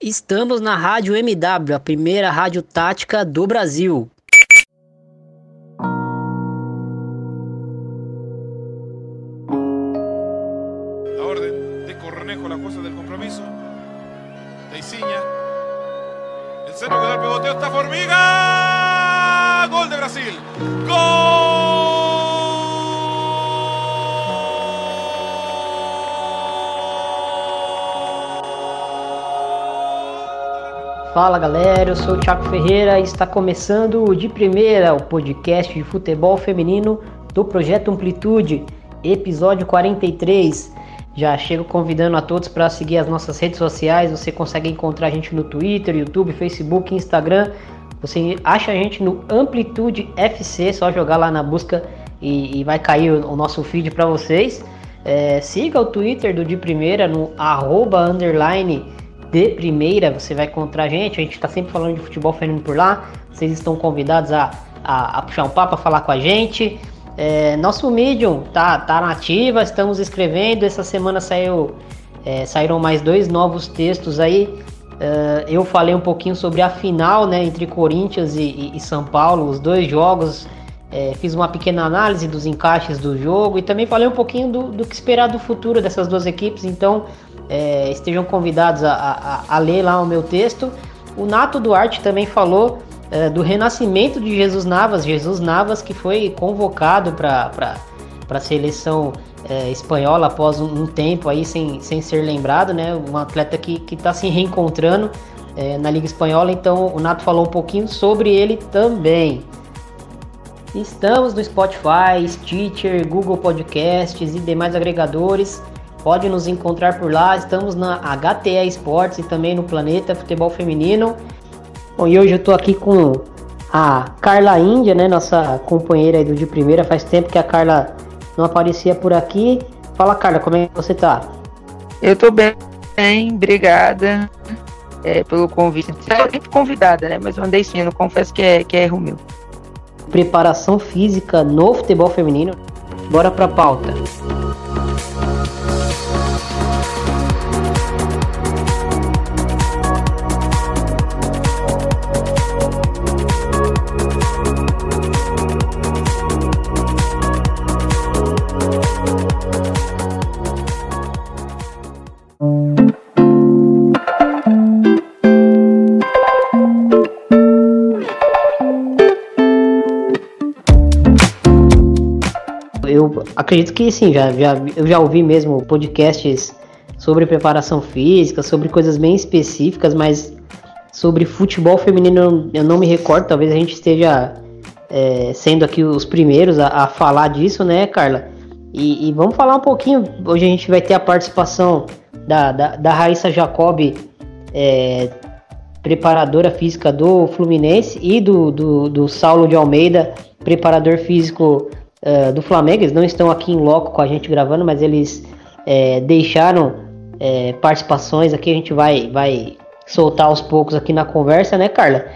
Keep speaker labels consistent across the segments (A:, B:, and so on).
A: Estamos na Rádio MW, a primeira rádio tática do Brasil. Galera, eu sou o Thiago Ferreira e está começando De Primeira, o podcast de futebol feminino do Projeto Amplitude, episódio 43. Já chego convidando a todos para seguir as nossas redes sociais. Você consegue encontrar a gente no Twitter, YouTube, Facebook, Instagram. Você acha a gente no Amplitude FC, só jogar lá na busca e, e vai cair o, o nosso feed para vocês. É, siga o Twitter do De Primeira no arroba underline de primeira, você vai encontrar a gente. A gente está sempre falando de futebol feminino por lá. Vocês estão convidados a, a, a puxar um papo, a falar com a gente. É, nosso Medium tá, tá nativa, estamos escrevendo. Essa semana saiu, é, saíram mais dois novos textos aí. Uh, eu falei um pouquinho sobre a final né, entre Corinthians e, e, e São Paulo, os dois jogos. É, fiz uma pequena análise dos encaixes do jogo e também falei um pouquinho do, do que esperar do futuro dessas duas equipes. Então, é, estejam convidados a, a, a, ler lá o meu texto. O Nato Duarte também falou é, do renascimento de Jesus Navas. Jesus Navas que foi convocado para a seleção é, espanhola após um, um, tempo aí sem, sem ser lembrado, né? Um atleta que está se reencontrando é, na Liga Espanhola. Então o Nato falou um pouquinho sobre ele também. Estamos no Spotify, Stitcher, Google Podcasts e demais agregadores. Pode nos encontrar por lá. Estamos na HTE Esportes e também no Planeta Futebol Feminino. Bom, e hoje eu tô aqui com a Carla Índia, né? Nossa companheira do de primeira. Faz tempo que a Carla não aparecia por aqui. Fala, Carla, como é que você tá?
B: Eu tô bem, bem obrigada é, pelo convite. Eu sempre convidada, né? Mas eu andei sim, eu confesso que é, que é erro meu.
A: Preparação física no futebol feminino. Bora pra pauta. Acredito que sim, já, já, eu já ouvi mesmo podcasts sobre preparação física, sobre coisas bem específicas, mas sobre futebol feminino eu não me recordo, talvez a gente esteja é, sendo aqui os primeiros a, a falar disso, né, Carla? E, e, vamos falar um pouquinho. Hoje a gente vai ter a participação da, da, da Raíssa Jacob, é, preparadora física do Fluminense, e do, do, do Saulo de Almeida, preparador físico uh, do Flamengo. Eles não estão aqui em loco com a gente gravando, mas eles é, deixaram é, participações aqui. A gente vai, vai soltar aos poucos aqui na conversa, né, Carla?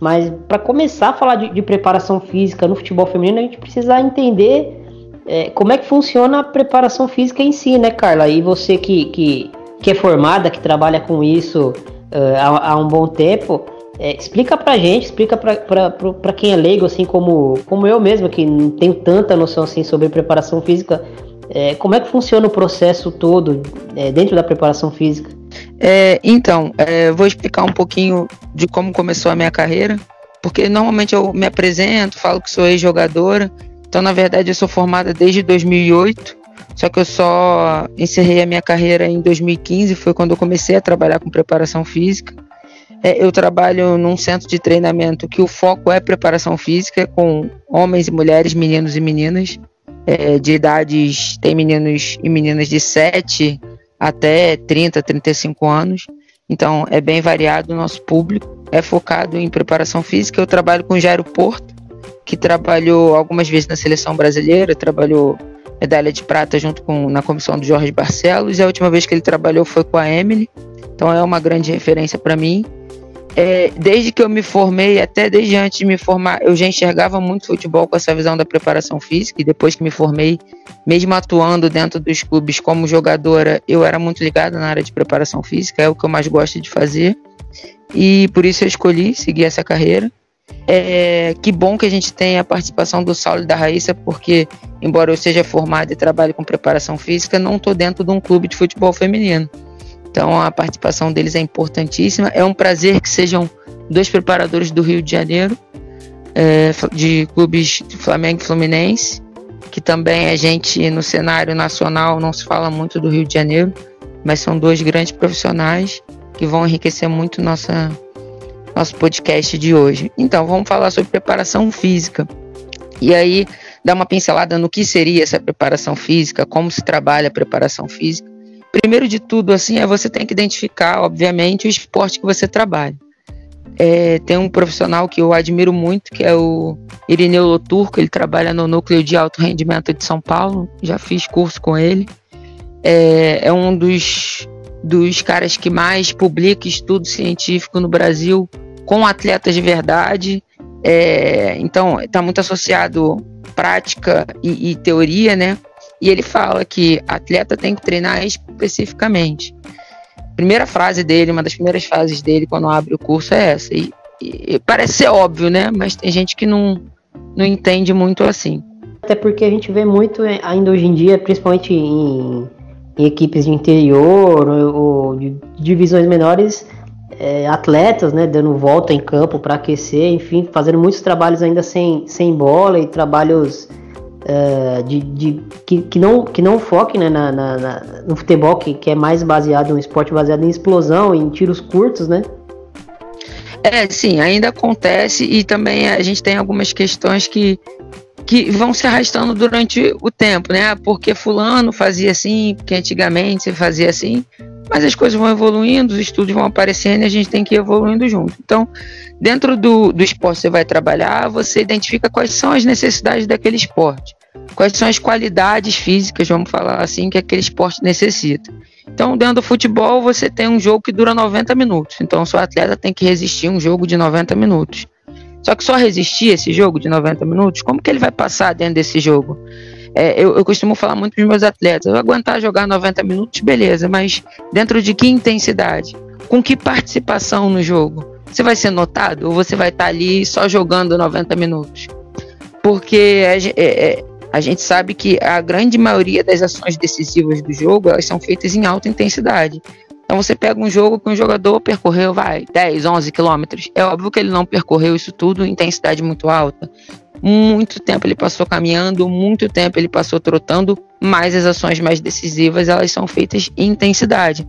A: Mas para começar a falar de, de, preparação física no futebol feminino, a gente precisa entender é, como é que funciona a preparação física em si, né, Carla? E você que, que, que é formada, que trabalha com isso uh, há, há um bom tempo, é, explica pra gente, explica pra, pra, pra, quem é leigo, assim como, como eu mesmo, que não tenho tanta noção assim sobre preparação física, é, como é que funciona o processo todo é, dentro da preparação física?
B: É, então, é, vou explicar um pouquinho de como começou a minha carreira, porque normalmente eu me apresento, falo que sou ex-jogadora, então na verdade eu sou formada desde 2008, só que eu só encerrei a minha carreira em 2015, foi quando eu comecei a trabalhar com preparação física. É, eu trabalho num centro de treinamento que o foco é preparação física com homens e mulheres, meninos e meninas é, de idades, tem meninos e meninas de 7 até 30, 35 anos. Então é bem variado o nosso público, é focado em preparação física. Eu trabalho com Jairo Porto, que trabalhou algumas vezes na seleção brasileira, trabalhou medalha de prata junto com na comissão do Jorge Barcelos, e a última vez que ele trabalhou foi com a Emily. Então é uma grande referência para mim é, desde que eu me formei, até desde antes de me formar, eu já enxergava muito futebol com essa visão da preparação física. E depois que me formei, mesmo atuando dentro dos clubes como jogadora, eu era muito ligada na área de preparação física, é o que eu mais gosto de fazer. e por isso eu escolhi seguir essa carreira. É, que bom que a gente tem a participação do Saulo e da Raíssa, porque, embora eu seja formado e trabalhe com preparação física, não estou dentro de um clube de futebol feminino. Então a participação deles é importantíssima. É um prazer que sejam dois preparadores do Rio de Janeiro, é, de clubes Flamengo e Fluminense, que também a gente no cenário nacional não se fala muito do Rio de Janeiro, mas são dois grandes profissionais que vão enriquecer muito nossa, nosso podcast de hoje. Então, vamos falar sobre preparação física. E aí, dar uma pincelada no que seria essa preparação física, como se trabalha a preparação física. Primeiro de tudo, assim, é você tem que identificar, obviamente, o esporte que você trabalha. É, tem um profissional que eu admiro muito, que é o Irineu Loturco, ele trabalha no Núcleo de Alto Rendimento de São Paulo, já fiz curso com ele. É, é um dos, dos caras que mais publica estudo científico no Brasil com atletas de verdade. É, então, está muito associado prática e, e, teoria, né? E ele fala que atleta tem que treinar especificamente. Primeira frase dele, uma das primeiras frases dele quando abre o curso é essa. E, e parece ser óbvio, né? Mas tem gente que não, não entende muito assim.
A: Até porque a gente vê muito ainda hoje em dia, principalmente em, em equipes de interior ou, ou de divisões menores, é, atletas, né, dando volta em campo para aquecer, enfim, fazendo muitos trabalhos ainda sem, sem bola e trabalhos é, de, de, que, que, não, que não foquem né, na, na, na, no futebol, que, que é mais baseado, um esporte baseado em explosão, em tiros curtos, né?
B: É, sim, ainda acontece e também a gente tem algumas questões que, que vão se arrastando durante o tempo, né? Porque fulano fazia assim, porque antigamente você fazia assim. Mas as coisas vão evoluindo, os estudos vão aparecendo e a gente tem que ir evoluindo junto. Então, dentro do, do esporte que você vai trabalhar, você identifica quais são as necessidades daquele esporte. Quais são as qualidades físicas, vamos falar assim, que aquele esporte necessita. Então, dentro do futebol, você tem um jogo que dura 90 minutos. Então, o seu atleta tem que resistir um jogo de 90 minutos. Só que só resistir esse jogo de 90 minutos, como que ele vai passar dentro desse jogo? É, eu, eu, costumo falar muito para os meus atletas: eu aguentar jogar 90 minutos, beleza, mas dentro de que intensidade? Com que participação no jogo? Você vai ser notado ou você vai estar tá ali só jogando 90 minutos? Porque é, é, a gente sabe que a grande maioria das ações decisivas do jogo elas são feitas em alta intensidade. Então você pega um jogo que um jogador percorreu, vai, 10, 11 quilômetros. É óbvio que ele não percorreu isso tudo em intensidade muito alta. Muito tempo ele passou caminhando, muito tempo ele passou trotando, mas as ações mais decisivas elas são feitas em intensidade.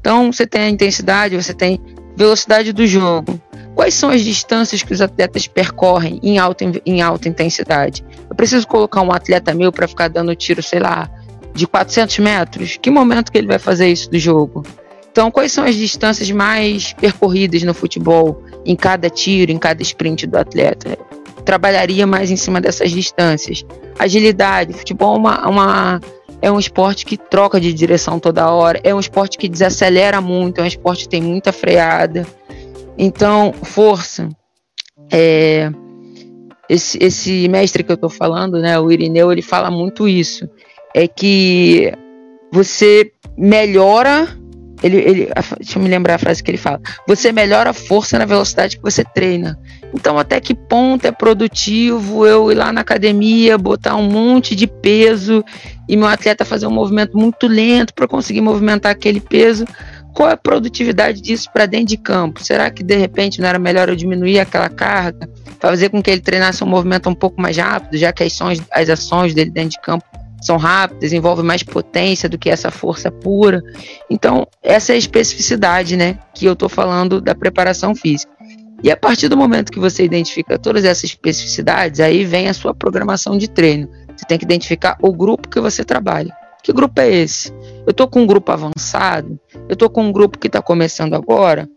B: Então você tem a intensidade, você tem velocidade do jogo. Quais são as distâncias que os atletas percorrem em alta, em alta intensidade? Eu preciso colocar um atleta meu para ficar dando tiro, sei lá, de 400 metros? Que momento que ele vai fazer isso do jogo? Então, quais são as distâncias mais percorridas no futebol em cada tiro, em cada sprint do atleta? Trabalharia mais em cima dessas distâncias. Agilidade, futebol é uma, uma, é um esporte que troca de direção toda hora, é um esporte que desacelera muito, é um esporte que tem muita freada. Então, força. É, esse, esse mestre que eu estou falando, né, o Irineu, ele fala muito isso. É que você melhora ele, ele, deixa eu me lembrar a frase que ele fala. Você melhora a força na velocidade que você treina. Então, até que ponto é produtivo eu ir lá na academia, botar um monte de peso e meu atleta fazer um movimento muito lento para conseguir movimentar aquele peso? Qual é a produtividade disso para dentro de campo? Será que de repente não era melhor eu diminuir aquela carga, fazer com que ele treinasse um movimento um pouco mais rápido, já que as ações, as ações dele dentro de campo são rápidas, envolvem mais potência do que essa força pura. Então, essa é a especificidade, né, que eu estou falando da preparação física. E a partir do momento que você identifica todas essas especificidades, aí vem a sua programação de treino. Você tem que identificar o grupo que você trabalha. Que grupo é esse? Eu estou com um grupo avançado? Eu estou com um grupo que está começando agora?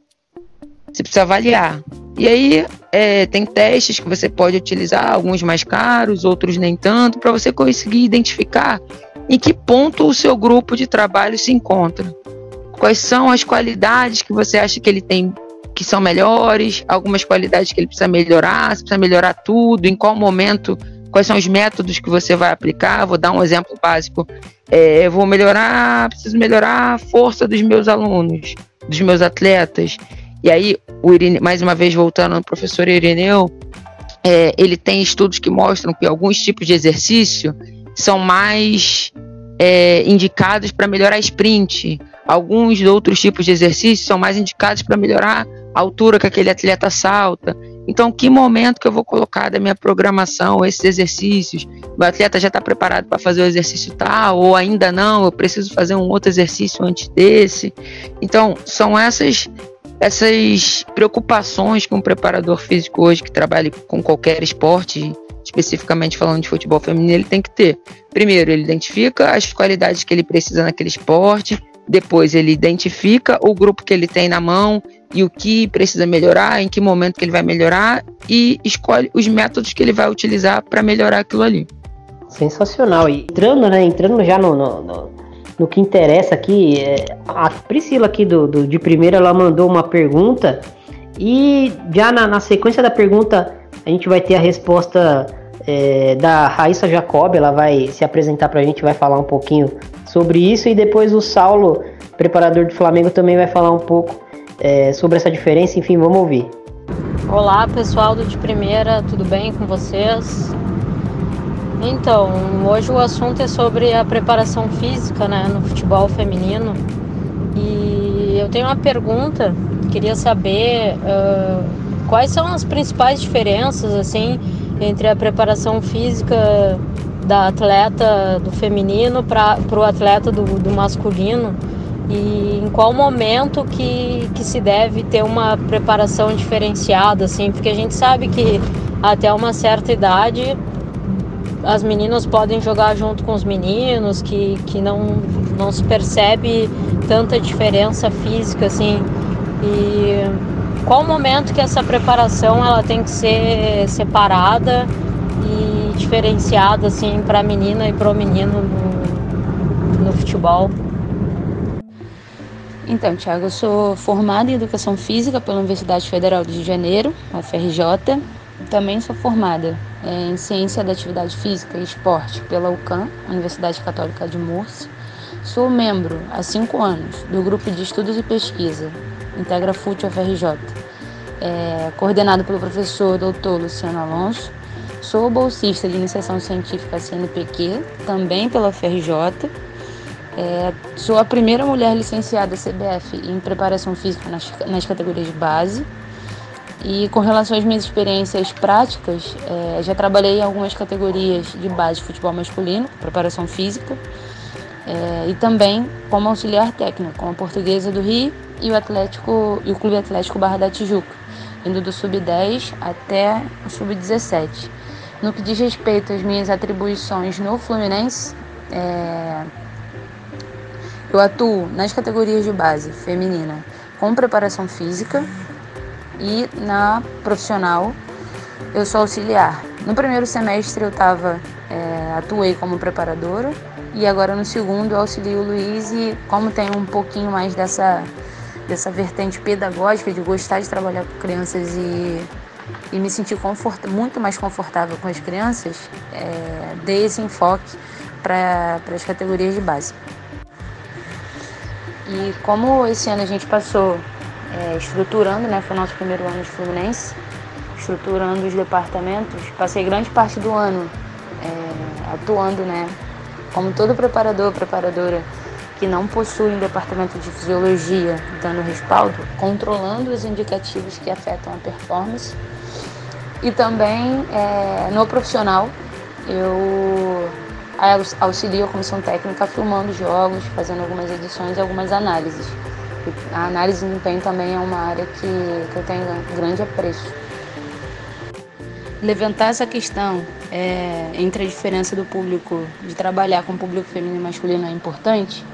B: Você precisa avaliar. E aí é, tem testes que você pode utilizar, alguns mais caros, outros nem tanto, para você conseguir identificar em que ponto o seu grupo de trabalho se encontra. Quais são as qualidades que você acha que ele tem que são melhores, algumas qualidades que ele precisa melhorar, se precisa melhorar tudo, em qual momento, quais são os métodos que você vai aplicar. Vou dar um exemplo básico. É, vou melhorar, preciso melhorar a força dos meus alunos, dos meus atletas. E aí, o Irine, mais uma vez voltando ao professor Irineu, é, ele tem estudos que mostram que alguns tipos de exercício são mais é, indicados para melhorar sprint. Alguns outros tipos de exercícios são mais indicados para melhorar a altura que aquele atleta salta. Então, que momento que eu vou colocar da minha programação esses exercícios? O atleta já está preparado para fazer o exercício tal, ou ainda não, eu preciso fazer um outro exercício antes desse. Então, são essas essas preocupações que um preparador físico hoje que trabalha com qualquer esporte, especificamente falando de futebol feminino, ele tem que ter. Primeiro, ele identifica as qualidades que ele precisa naquele esporte, depois ele identifica o grupo que ele tem na mão e o que precisa melhorar, em que momento que ele vai melhorar e escolhe os métodos que ele vai utilizar para melhorar aquilo ali.
A: Sensacional. E entrando, né, entrando já no, no, no, no que interessa aqui, é, a Priscila aqui do, do, de primeira, ela mandou uma pergunta e já na, na sequência da pergunta a gente vai ter a resposta é, da Raíssa Jacob, ela vai se apresentar para a gente, vai falar um pouquinho sobre isso e depois o Saulo, preparador do Flamengo, também vai falar um pouco é, sobre essa diferença. Enfim, vamos ouvir.
C: Olá pessoal do De Primeira, tudo bem com vocês? Então, hoje o assunto é sobre a preparação física né, no futebol feminino e eu tenho uma pergunta, queria saber uh, quais são as principais diferenças assim entre a preparação física da atleta do feminino para o atleta do, do masculino e em qual momento que, que se deve ter uma preparação diferenciada, assim, porque a gente sabe que até uma certa idade as meninas podem jogar junto com os meninos, que, que não, não se percebe tanta diferença física, assim, e qual momento que essa preparação ela tem que ser separada e diferenciada, assim, para a menina e para o menino no, no futebol?
D: Então, Thiago, eu sou formada em Educação Física pela Universidade Federal de Janeiro, UFRJ. Também sou formada é, em Ciência da Atividade Física e Esporte pela UCAM, Universidade Católica de Murcia. Sou membro, há cinco anos, do Grupo de Estudos e Pesquisa, Integra FUT UFRJ, é, coordenado pelo professor Dr. Luciano Alonso. Sou bolsista de Iniciação Científica CNPq, também pela UFRJ é, sou a primeira mulher licenciada CBF em preparação física nas, nas categorias de base. E com relação às minhas experiências práticas, é, já trabalhei em algumas categorias de base de futebol masculino, preparação física, é, e também como auxiliar técnico, com a Portuguesa do Rio e o Atlético e o Clube Atlético Barra da Tijuca, indo do sub-10 até o sub-17. No que diz respeito às minhas atribuições no Fluminense, é, eu atuo nas categorias de base feminina com preparação física e na profissional eu sou auxiliar. No primeiro semestre eu tava, é, atuei como preparadora e agora no segundo eu auxilio o Luiz e como tem um pouquinho mais dessa, dessa vertente pedagógica de gostar de trabalhar com crianças e, e me sentir confort, muito mais confortável com as crianças, é, dei esse enfoque para as categorias de base. E como esse ano a gente passou é, estruturando, né, foi o nosso primeiro ano de Fluminense, estruturando os departamentos, passei grande parte do ano é, atuando, né, como todo preparador, preparadora que não possui um departamento de fisiologia dando respaldo, controlando os indicativos que afetam a performance. E também é, no profissional, eu auxilia a comissão técnica filmando jogos, fazendo algumas edições e algumas análises. A análise de desempenho também é uma área que, que eu tenho grande apreço. Levantar essa questão é, entre a diferença do público, de trabalhar com o público feminino e masculino é importante,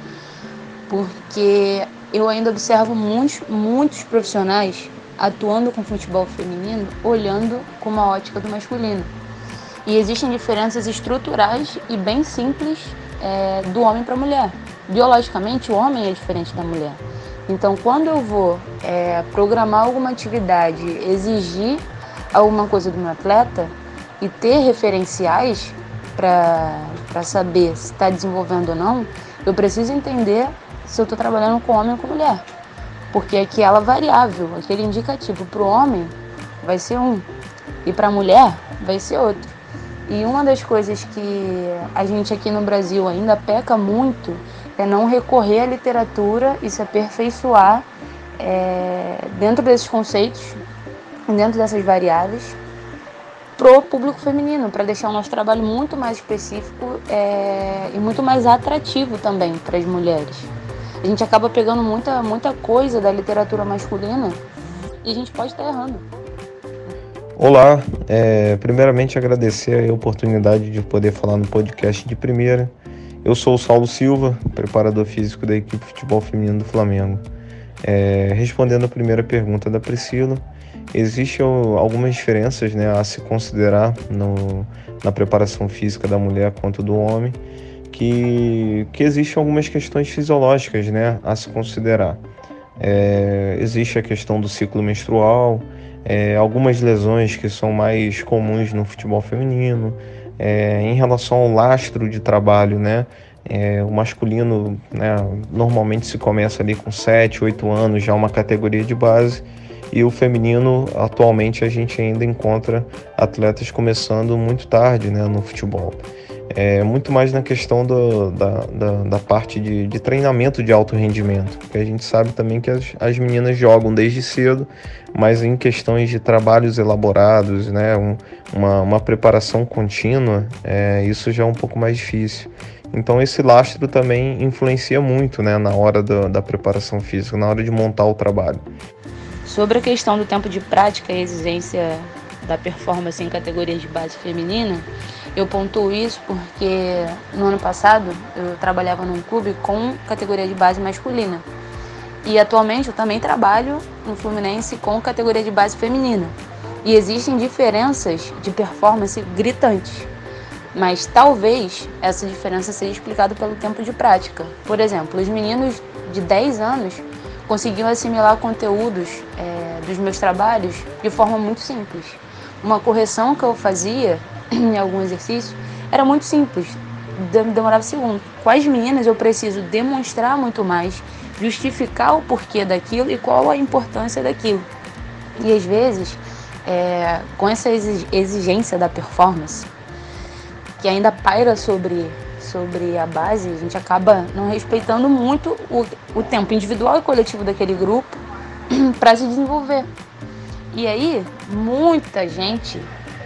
D: porque eu ainda observo muitos, muitos profissionais atuando com futebol feminino olhando com uma ótica do masculino. E existem diferenças estruturais e bem simples é, do homem para a mulher. Biologicamente, o homem é diferente da mulher. Então, quando eu vou é, programar alguma atividade, exigir alguma coisa do meu atleta e ter referenciais para saber se está desenvolvendo ou não, eu preciso entender se eu estou trabalhando com homem ou com mulher. porque aquela variável, aquele indicativo para o homem vai ser um e para a mulher vai ser outro. E uma das coisas que a gente aqui no Brasil ainda peca muito é não recorrer à literatura e se aperfeiçoar é, dentro desses conceitos, dentro dessas variáveis, pro público feminino, para deixar o nosso trabalho muito mais específico é, e muito mais atrativo também para as mulheres. A gente acaba pegando muita, muita coisa da literatura masculina e a gente pode estar errando.
E: Olá, é, primeiramente agradecer a oportunidade de poder falar no podcast de primeira. Eu sou o Saulo Silva, preparador físico da equipe de futebol feminino do Flamengo. É, respondendo a primeira pergunta da Priscila, existem algumas diferenças né, a se considerar no, na preparação física da mulher quanto do homem, que, que existem algumas questões fisiológicas né, a se considerar. É, existe a questão do ciclo menstrual, é, algumas lesões que são mais comuns no futebol feminino, é, em relação ao lastro de trabalho, né? É, o masculino né, normalmente se começa ali com 7, 8 anos, já uma categoria de base, e o feminino atualmente a gente ainda encontra atletas começando muito tarde né, no futebol. É muito mais na questão do, da, da, da, parte de, de, treinamento de alto rendimento, porque a gente sabe também que as, as meninas jogam desde cedo, mas em questões de trabalhos elaborados, né, um, uma, uma preparação contínua, é, isso já é um pouco mais difícil. Então esse lastro também influencia muito né, na hora da, da preparação física, na hora de montar o trabalho.
D: Sobre a questão do tempo de prática e exigência da performance em categorias de base feminina, eu pontuo isso porque no ano passado eu trabalhava num clube com categoria de base masculina. E atualmente eu também trabalho no Fluminense com categoria de base feminina. E existem diferenças de performance gritantes. Mas talvez essa diferença seja explicada pelo tempo de prática. Por exemplo, os meninos de 10 anos conseguiam assimilar conteúdos é, dos meus trabalhos de forma muito simples. Uma correção que eu fazia em algum exercício, era muito simples, demorava segundos. Com as meninas eu preciso demonstrar muito mais, justificar o porquê daquilo e qual a importância daquilo. E às vezes, é, com essa exigência da performance, que ainda paira sobre, sobre a base, a gente acaba não respeitando muito o, o tempo individual e coletivo daquele grupo para se desenvolver. E aí, muita gente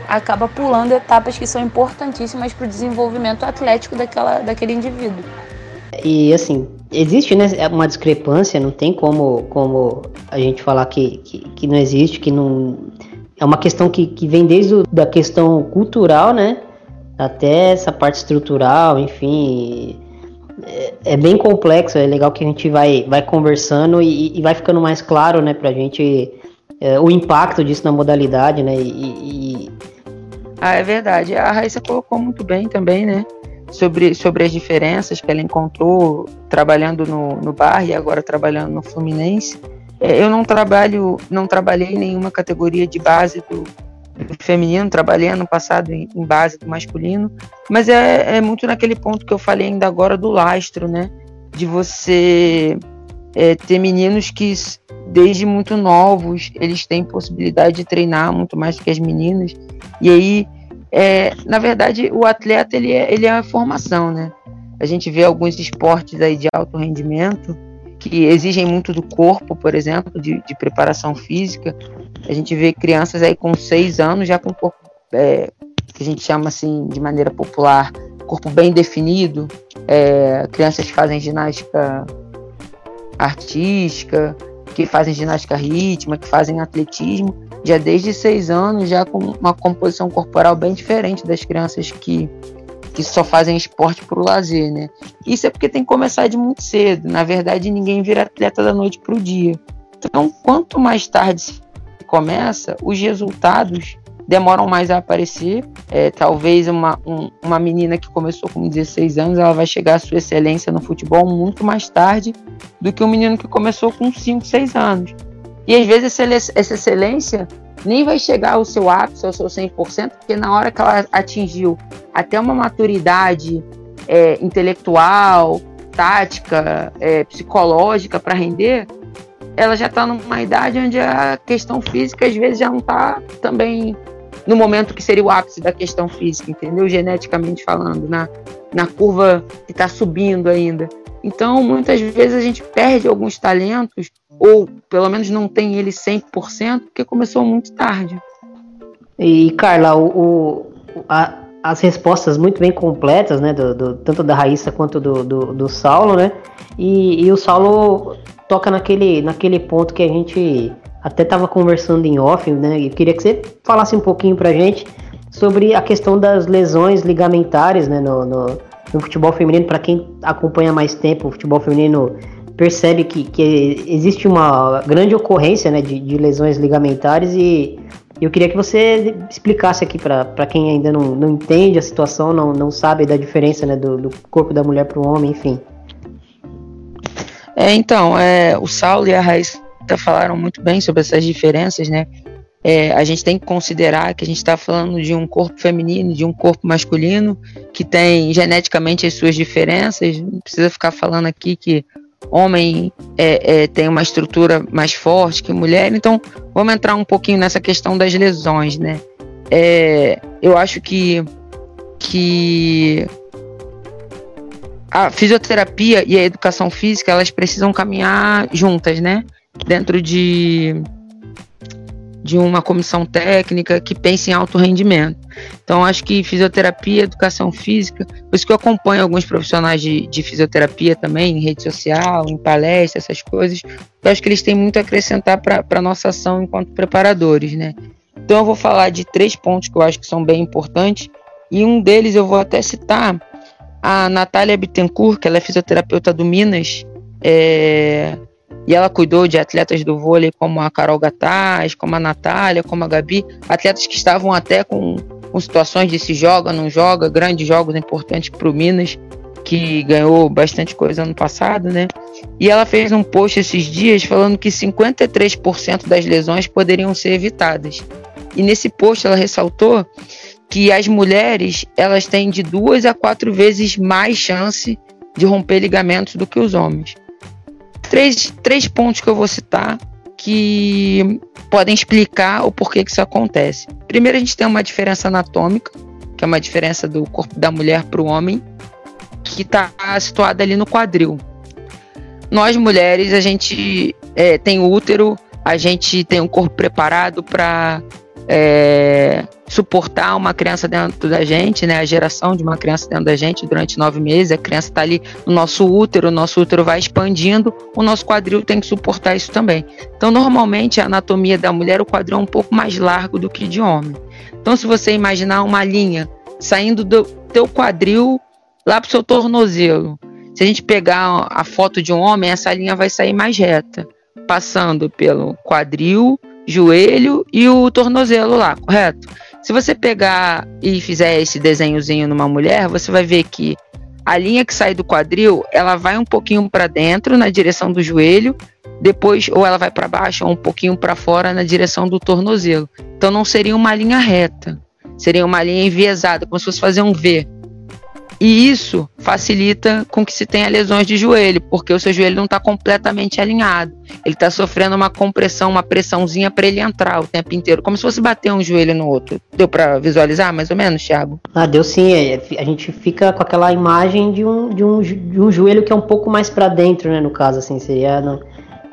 D: acaba pulando etapas que são importantíssimas para o desenvolvimento atlético daquela, daquele indivíduo.
A: E assim, existe né, uma discrepância, não tem como, como a gente falar que, que, que não existe, que não. É uma questão que, que vem desde a da questão cultural, né? Até essa parte estrutural, enfim. É, é bem complexo, é legal que a gente vai, vai conversando e, e vai ficando mais claro, né, pra gente é, o impacto disso na modalidade, né? E, e,
B: ah, é verdade. A Raíssa colocou muito bem também, né? Sobre, sobre as diferenças que ela encontrou trabalhando no, no bar e agora trabalhando no Fluminense. É, eu não trabalho, não trabalhei nenhuma categoria de base do, do feminino, trabalhei ano passado em, em, base do masculino, mas é, é muito naquele ponto que eu falei ainda agora do lastro, né? De você é, ter meninos que desde muito novos eles têm possibilidade de treinar muito mais do que as meninas e aí, é, na verdade, o atleta ele é, ele é a formação, né? A gente vê alguns esportes aí de alto rendimento que exigem muito do corpo, por exemplo, de, de preparação física. A gente vê crianças aí com seis anos já com corpo é, que a gente chama assim de maneira popular corpo bem definido. É, crianças que fazem ginástica artística, que fazem ginástica rítmica, que fazem atletismo já desde seis anos, já com uma composição corporal bem diferente das crianças que, que só fazem esporte por lazer, né? Isso é porque tem que começar de muito cedo. Na verdade, ninguém vira atleta da noite para o dia. Então, quanto mais tarde se começa, os resultados demoram mais a aparecer. É, talvez uma, um, uma menina que começou com 16 anos, ela vai chegar à sua excelência no futebol muito mais tarde do que um menino que começou com 5, 6 anos. E às vezes essa excelência nem vai chegar ao seu ápice, ao seu 100%, porque na hora que ela atingiu até uma maturidade é, intelectual, tática, é, psicológica para render, ela já está numa idade onde a questão física às vezes já não está também no momento que seria o ápice da questão física, entendeu? Geneticamente falando, na, na curva que está subindo ainda. Então, muitas vezes a gente perde alguns talentos, ou pelo menos não tem ele 100%, porque começou muito tarde.
A: E, Carla, o, o a, as respostas muito bem completas, né, do, do tanto da Raíssa quanto do, do, do Saulo, né, e, e, o Saulo toca naquele, naquele ponto que a gente até estava conversando em off, né, e queria que você falasse um pouquinho pra gente sobre a questão das lesões ligamentares, né, no, no, no futebol feminino, para quem acompanha mais tempo o futebol feminino percebe que, que existe uma grande ocorrência, né, de, de lesões ligamentares e eu queria que você explicasse aqui para quem ainda não, não entende a situação, não, não sabe da diferença né, do, do corpo da mulher para o homem, enfim.
B: É, então, é, o Saulo e a Raíssa falaram muito bem sobre essas diferenças, né? É, a gente tem que considerar que a gente está falando de um corpo feminino, de um corpo masculino, que tem geneticamente as suas diferenças. Não precisa ficar falando aqui que homem é, é, tem uma estrutura mais forte que mulher. Então, vamos entrar um pouquinho nessa questão das lesões, né? É, eu acho que, que a fisioterapia e a educação física elas precisam caminhar juntas, né? Dentro de de uma comissão técnica que pense em alto rendimento. Então, acho que fisioterapia, educação física, por isso que eu acompanho alguns profissionais de, de fisioterapia também, em rede social, em palestras, essas coisas, eu acho que eles têm muito a acrescentar para a nossa ação enquanto preparadores, né? Então, eu vou falar de três pontos que eu acho que são bem importantes, e um deles eu vou até citar a Natália Bittencourt, que ela é fisioterapeuta do Minas, é, e ela cuidou de atletas do vôlei como a Carol Gataz, como a Natália, como a Gabi, atletas que estavam até com, com situações de se joga, não joga, grandes jogos importantes para o Minas, que ganhou bastante coisa ano passado, né? E ela fez um post esses dias falando que 53% das lesões poderiam ser evitadas. E nesse post ela ressaltou que as mulheres elas têm de duas a quatro vezes mais chance de romper ligamentos do que os homens três, três pontos que eu vou citar que podem explicar o porquê que isso acontece. Primeiro, a gente tem uma diferença anatômica, que é uma diferença do corpo da mulher para o homem, que está situada ali no quadril. Nós mulheres, a gente é, tem útero, a gente tem um corpo preparado para é, suportar uma criança dentro da gente, né? A geração de uma criança dentro da gente durante nove meses, a criança está ali no nosso útero, o nosso útero vai expandindo, o nosso quadril tem que suportar isso também. Então, normalmente, a anatomia da mulher, o quadril é um pouco mais largo do que de homem. Então, se você imaginar uma linha saindo do teu quadril lá para o seu tornozelo, se a gente pegar a foto de um homem, essa linha vai sair mais reta, passando pelo quadril, joelho e o tornozelo lá, correto? Se você pegar e fizer esse desenhozinho numa mulher, você vai ver que a linha que sai do quadril, ela vai um pouquinho para dentro na direção do joelho, depois ou ela vai para baixo ou um pouquinho para fora na direção do tornozelo. Então não seria uma linha reta, seria uma linha enviesada, como se fosse fazer um V. E isso facilita com que se tenha lesões de joelho, porque o seu joelho não está completamente alinhado. Ele está sofrendo uma compressão, uma pressãozinha para ele entrar o tempo inteiro, como se fosse bater um joelho no outro. Deu para visualizar mais ou menos, Thiago?
A: Ah, deu sim. É, a gente fica com aquela imagem de um, de um, de um joelho que é um pouco mais para dentro, né? No caso, assim, seria.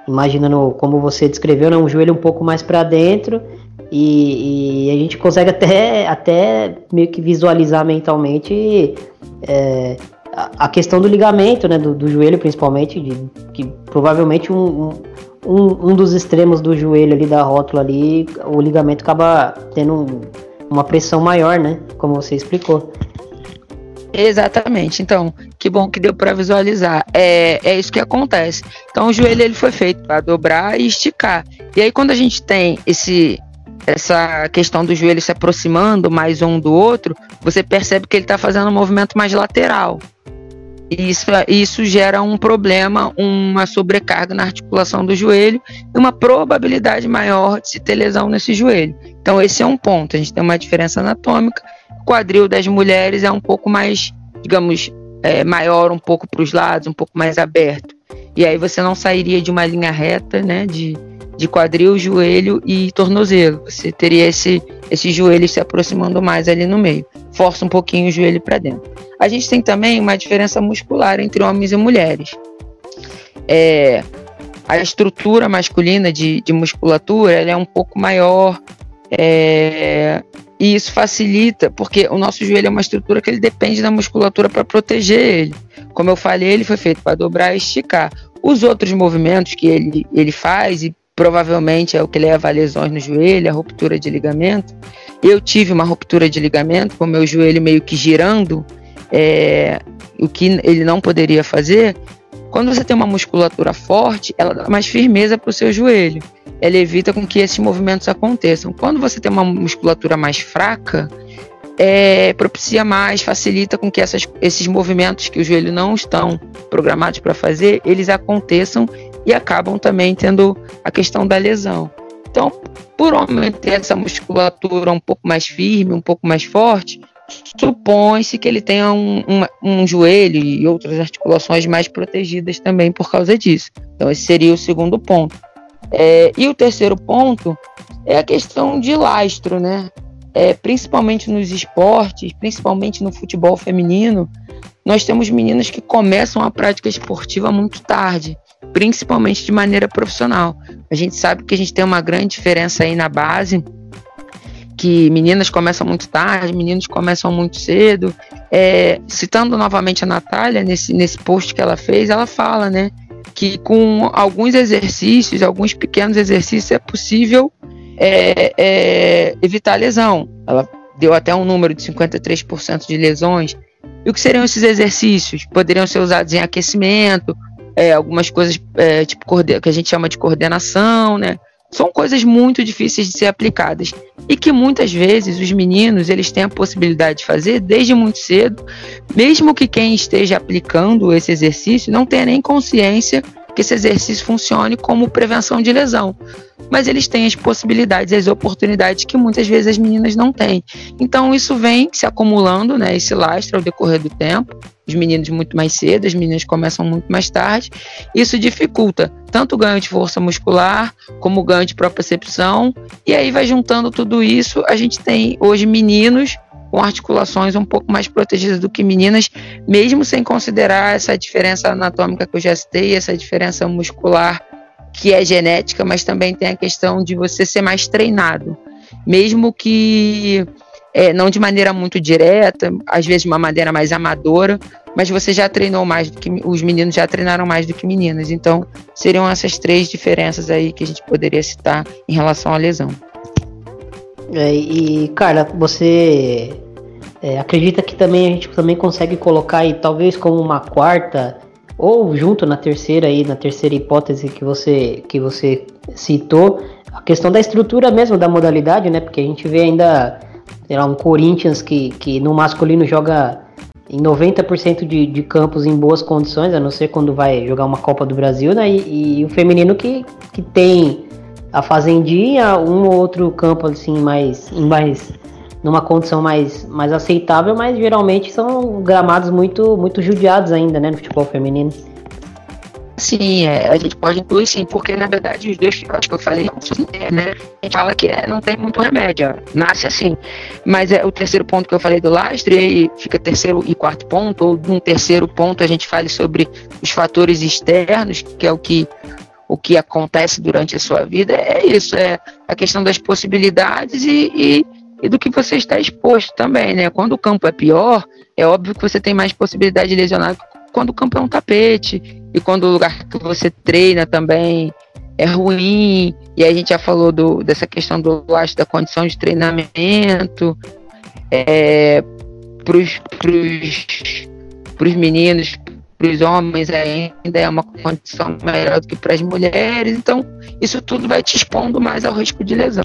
A: Imaginando como você descreveu, né, um joelho um pouco mais para dentro e, e, a gente consegue até, até meio que visualizar mentalmente é, a, questão do ligamento, né, do, do joelho principalmente, de, que provavelmente um, um, um, dos extremos do joelho ali, da rótula ali, o ligamento acaba tendo um, uma pressão maior, né, como você explicou.
B: Exatamente. Então, que bom que deu para visualizar. É, é isso que acontece. Então, o joelho ele foi feito para dobrar e esticar. E aí, quando a gente tem esse essa questão do joelho se aproximando mais um do outro, você percebe que ele está fazendo um movimento mais lateral. E isso, isso gera um problema, uma sobrecarga na articulação do joelho e uma probabilidade maior de se ter lesão nesse joelho. Então, esse é um ponto. A gente tem uma diferença anatômica. O quadril das mulheres é um pouco mais, digamos, é, maior, um pouco para os lados, um pouco mais aberto. E aí você não sairia de uma linha reta, né? De, de quadril, joelho e tornozelo. Você teria esse, esse joelho se aproximando mais ali no meio. Força um pouquinho o joelho para dentro. A gente tem também uma diferença muscular entre homens e mulheres. É, a estrutura masculina de, de musculatura ela é um pouco maior. É, e isso facilita, porque o nosso joelho é uma estrutura que ele depende da musculatura para proteger ele. Como eu falei, ele foi feito para dobrar e esticar. Os outros movimentos que ele, ele faz, e provavelmente é o que leva a lesões no joelho, a ruptura de ligamento. Eu tive uma ruptura de ligamento com meu joelho meio que girando, é, o que ele não poderia fazer. Quando você tem uma musculatura forte, ela dá mais firmeza para o seu joelho. Ela evita com que esses movimentos aconteçam. Quando você tem uma musculatura mais fraca, é, propicia mais, facilita com que essas, esses movimentos que o joelho não estão programados para fazer, eles aconteçam e acabam também tendo a questão da lesão. Então, por aumentar essa musculatura um pouco mais firme, um pouco mais forte, supõe-se que ele tenha um, um, um, joelho e outras articulações mais protegidas também por causa disso. Então, esse seria o segundo ponto. É, e o terceiro ponto é a questão de lastro, né? É, principalmente nos esportes, principalmente no futebol feminino, nós temos meninas que começam a prática esportiva muito tarde, principalmente de maneira profissional. A gente sabe que a gente tem uma grande diferença aí na base, que meninas começam muito tarde, meninos começam muito cedo. É, citando novamente a Natália, nesse, nesse post que ela fez, ela fala, né? Que com alguns exercícios, alguns pequenos exercícios, é possível é, é, evitar lesão. Ela deu até um número de 53% de lesões. E o que seriam esses exercícios? Poderiam ser usados em aquecimento, é, algumas coisas é, tipo que a gente chama de coordenação, né? são coisas muito difíceis de ser aplicadas e que muitas vezes os meninos eles têm a possibilidade de fazer desde muito cedo, mesmo que quem esteja aplicando esse exercício não tenha nem consciência que esse exercício funcione como prevenção de lesão. Mas eles têm as possibilidades, as oportunidades que muitas vezes as meninas não têm. Então isso vem se acumulando, né, esse lastro ao decorrer do tempo. Os meninos muito mais cedo, as meninas começam muito mais tarde. Isso dificulta tanto o ganho de força muscular, como o ganho de propriocepção. E aí vai juntando tudo isso, a gente tem hoje meninos com articulações um pouco mais protegidas do que meninas, mesmo sem considerar essa diferença anatômica que eu já citei, essa diferença muscular que é genética, mas também tem a questão de você ser mais treinado, mesmo que é, não de maneira muito direta, às vezes de uma maneira mais amadora, mas você já treinou mais do que os meninos já treinaram mais do que meninas. Então, seriam essas três diferenças aí que a gente poderia citar em relação à lesão.
A: É, e, Carla, você é, acredita que também a gente também consegue colocar aí, talvez como uma quarta ou junto na terceira aí, na terceira hipótese que você que você citou, a questão da estrutura mesmo da modalidade, né? Porque a gente vê ainda sei lá, um Corinthians que, que no masculino joga em 90% de, de campos em boas condições, a não ser quando vai jogar uma Copa do Brasil, né? E, e o feminino que, que tem a fazendinha, um ou outro campo assim mais mais numa condição mais, mais aceitável, mas geralmente são gramados muito muito judiados ainda, né, no futebol feminino.
B: Sim, é, a gente pode incluir sim, porque na verdade os dois acho que eu falei, né? A gente fala que é, não tem muito remédio, nasce assim. Mas é o terceiro ponto que eu falei do lastre, e aí fica terceiro e quarto ponto, ou num terceiro ponto a gente fale sobre os fatores externos, que é o que o que acontece durante a sua vida, é isso, é a questão das possibilidades e, e, e do que você está exposto também, né? Quando o campo é pior, é óbvio que você tem mais possibilidade de lesionar quando o campo é um tapete e quando o lugar que você treina também é ruim. E a gente já falou do, dessa questão do laço da condição de treinamento. É, pros meninos, para os homens ainda é uma condição melhor do que para as mulheres, então isso tudo vai te expondo mais ao risco de lesão.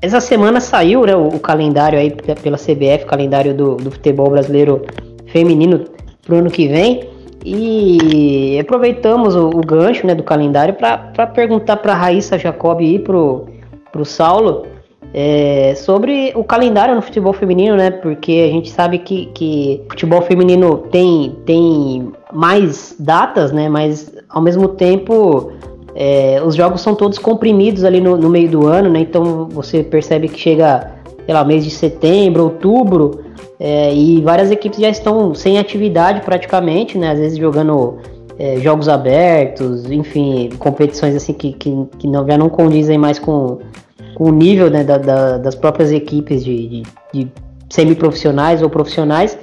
A: Essa semana saiu né, o, o calendário aí pela CBF, o calendário do, do futebol brasileiro feminino para o ano que vem. E aproveitamos o, o gancho né, do calendário para perguntar para Raíssa Jacob e para o Saulo é, sobre o calendário no futebol feminino, né? Porque a gente sabe que, que futebol feminino tem, tem mais datas, né? Mais ao mesmo tempo é, os jogos são todos comprimidos ali no, no, meio do ano, né? Então você percebe que chega, sei lá, mês de setembro, outubro, é, e várias equipes já estão sem atividade praticamente, né? Às vezes jogando é, jogos abertos, enfim, competições assim que, que, que não, já não condizem mais com, com o nível né, da, da, das próprias equipes de, de, de semiprofissionais ou profissionais.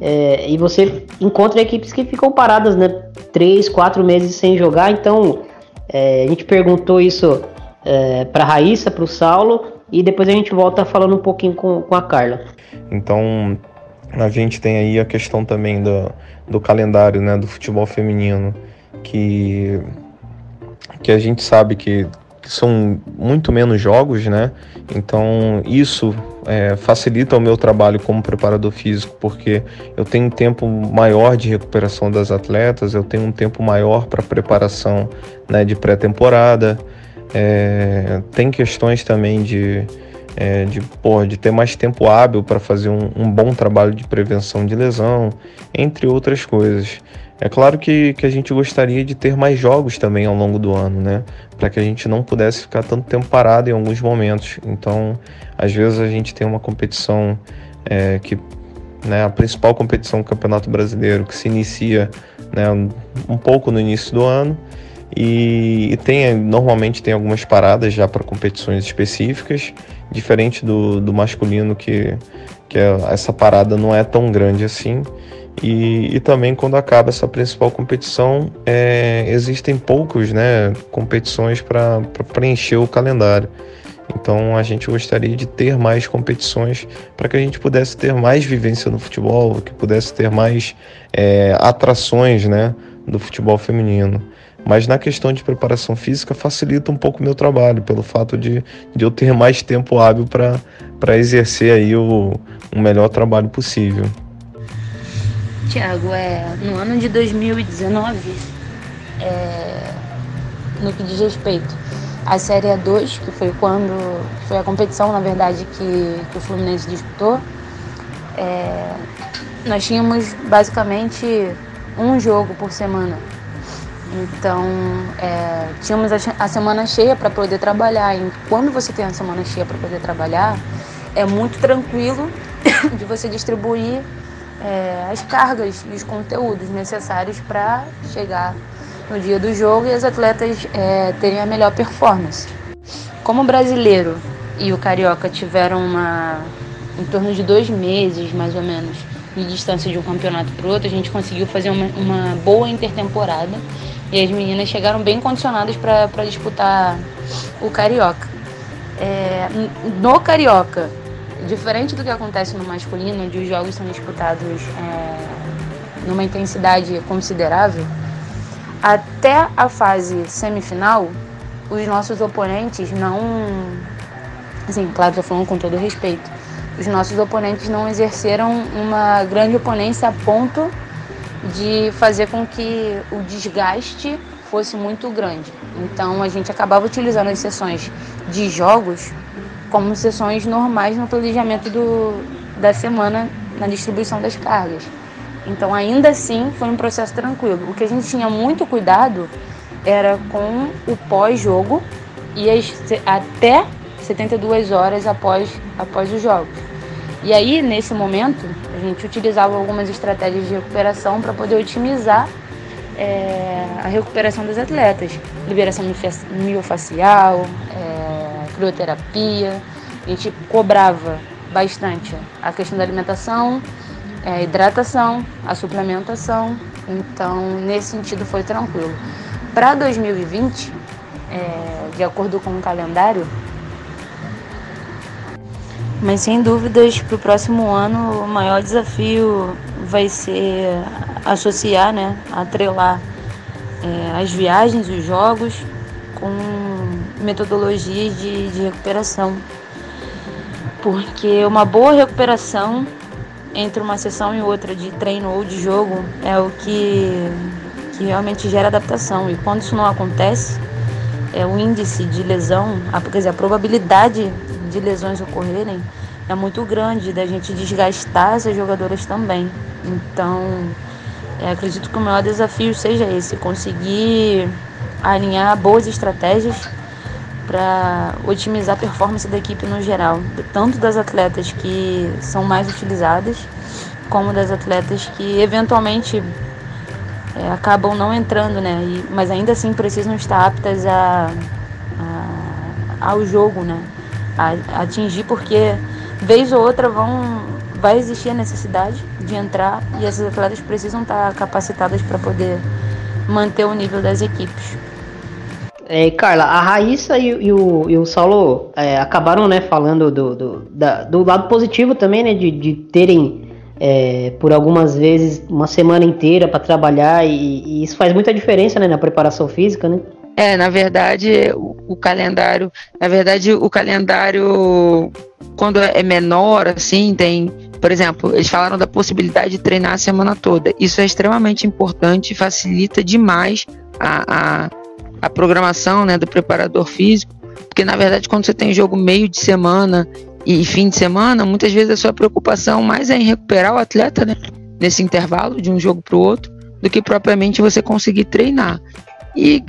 A: É, e você encontra equipes que ficam paradas, né? Três, quatro meses sem jogar. Então, é, a gente perguntou isso é, para Raíssa, para o Saulo, e depois a gente volta falando um pouquinho com, com a Carla.
E: Então, a gente tem aí a questão também do, do calendário, né, do futebol feminino, que, que a gente sabe que, que são muito menos jogos, né? Então, isso é, facilita o meu trabalho como preparador físico, porque eu tenho um tempo maior de recuperação das atletas, eu tenho um tempo maior para preparação né, de pré-temporada. É, tem questões também de, é, de, pô, de ter mais tempo hábil para fazer um, um, bom trabalho de prevenção de lesão, entre outras coisas. É claro que, que a gente gostaria de ter mais jogos também ao longo do ano, né? Para que a gente não pudesse ficar tanto tempo parado em alguns momentos. Então, às vezes a gente tem uma competição é, que, né, a principal competição do Campeonato Brasileiro, que se inicia né, um pouco no início do ano, e, e tem normalmente tem algumas paradas já para competições específicas, diferente do, do masculino que, que é, essa parada não é tão grande assim. E, e também quando acaba essa principal competição, é, existem poucos né, competições para preencher o calendário. Então a gente gostaria de ter mais competições para que a gente pudesse ter mais vivência no futebol, que pudesse ter mais é, atrações né, do futebol feminino. Mas na questão de preparação física facilita um pouco o meu trabalho, pelo fato de, de eu ter mais tempo hábil para exercer aí o, o melhor trabalho possível.
D: Tiago, é, no ano de 2019, é, no que diz respeito à Série A2, que foi quando foi a competição, na verdade, que, que o Fluminense disputou, é, nós tínhamos basicamente um jogo por semana. Então, é, tínhamos a, a, semana cheia para poder trabalhar. E quando você tem a semana cheia para poder trabalhar, é muito tranquilo de você distribuir é, as cargas e os conteúdos necessários para chegar no dia do jogo e as atletas é, terem a melhor performance. Como o brasileiro e o carioca tiveram uma em torno de dois meses, mais ou menos, de distância de um campeonato para o outro, a gente conseguiu fazer uma, uma boa intertemporada e as meninas chegaram bem condicionadas para disputar o Carioca. É, no Carioca, diferente do que acontece no masculino, onde os jogos são disputados é, numa intensidade considerável, até a fase semifinal, os nossos oponentes não. Assim, claro, estou falando com todo respeito. Os nossos oponentes não exerceram uma grande oponência a ponto de fazer com que o desgaste fosse muito grande. Então a gente acabava utilizando as sessões de jogos como sessões normais no planejamento do, da semana na distribuição das cargas. Então ainda assim foi um processo tranquilo. O que a gente tinha muito cuidado era com o pós-jogo e as, até 72 horas após, após os jogos. E aí, nesse momento, a gente utilizava algumas estratégias de recuperação para poder otimizar é, a recuperação dos atletas. Liberação miofacial, é, crioterapia. A gente cobrava bastante a questão da alimentação, é, hidratação, a suplementação. Então, nesse sentido, foi tranquilo. Para 2020, é, de acordo com o calendário, mas sem dúvidas, para o próximo ano, o maior desafio vai ser associar, né, atrelar é, as viagens, os jogos, com metodologias de, de recuperação. Porque uma boa recuperação entre uma sessão e outra de treino ou de jogo é o que, que realmente gera adaptação. E quando isso não acontece, é o índice de lesão, a, quer dizer, a probabilidade de lesões ocorrerem é muito grande, da gente desgastar essas jogadoras também. Então, É, acredito que o maior desafio seja esse, conseguir alinhar boas estratégias para otimizar a performance da equipe no geral, tanto das atletas que são mais utilizadas, como das atletas que eventualmente é, acabam não entrando, né? E, mas ainda assim precisam estar aptas a, a ao jogo, né? A, a atingir, porque vez ou outra vão vai existir a necessidade de entrar e essas atletas precisam estar capacitadas para poder manter o nível das equipes.
A: É, Carla, a Raíssa e, e, o, e o Saulo é, acabaram né, falando do, do, da, do, lado positivo também, né, de, de terem é, por algumas vezes uma semana inteira para trabalhar e, e, isso faz muita diferença né, na preparação física, né?
B: É, na verdade, o, o calendário, na verdade, o calendário quando é menor, assim, tem por exemplo, eles falaram da possibilidade de treinar a semana toda. Isso é extremamente importante e facilita demais a, a, a programação né, do preparador físico, porque na verdade quando você tem jogo meio de semana e fim de semana, muitas vezes a sua preocupação mais é em recuperar o atleta né, nesse intervalo de um jogo para o outro, do que propriamente você conseguir treinar. E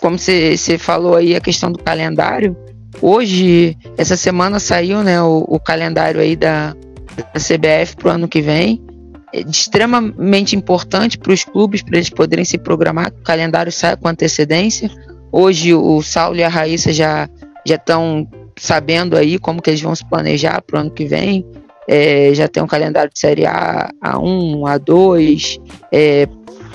B: como você, falou aí a questão do calendário, hoje, essa semana saiu né, o, o calendário aí da, da CBF para o ano que vem extremamente importante para os clubes, para eles poderem se programar, o calendário sai com antecedência. Hoje o Saulo e a Raíssa já já estão sabendo aí como que eles vão se planejar para o ano que vem. É, já tem um calendário de Série A, A1, A2. É,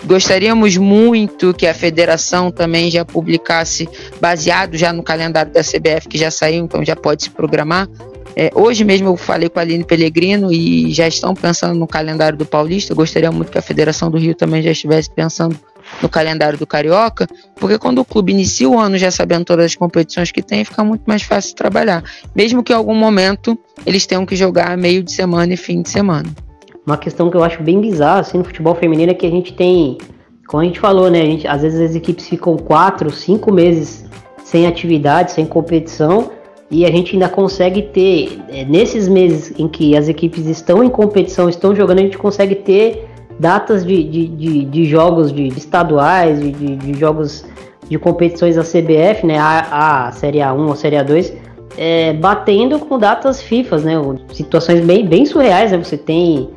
B: gostaríamos muito que a federação também já publicasse, baseado já no calendário da CBF, que já saiu, então já pode se programar, é, hoje mesmo eu falei com a Aline Pellegrino e já estão pensando no calendário do Paulista. Eu gostaria muito que a Federação do Rio também já estivesse pensando no calendário do Carioca, porque quando o clube inicia o ano já sabendo todas as competições que tem, fica muito mais fácil trabalhar. Mesmo que em algum momento eles tenham que jogar meio de semana e fim de semana.
A: Uma questão que eu acho bem bizarra assim, no futebol feminino é que a gente tem, como a gente falou, né? Gente, às vezes as equipes ficam quatro, cinco meses sem atividade, sem competição e a gente ainda consegue ter, é, nesses meses em que as equipes estão em competição, estão jogando, a gente consegue ter datas de, de, de, de jogos de, estaduais, de, de, jogos de competições da CBF, né, a, a Série A1 ou Série A2, é, batendo com datas FIFA, né, situações bem, bem surreais, né, você tem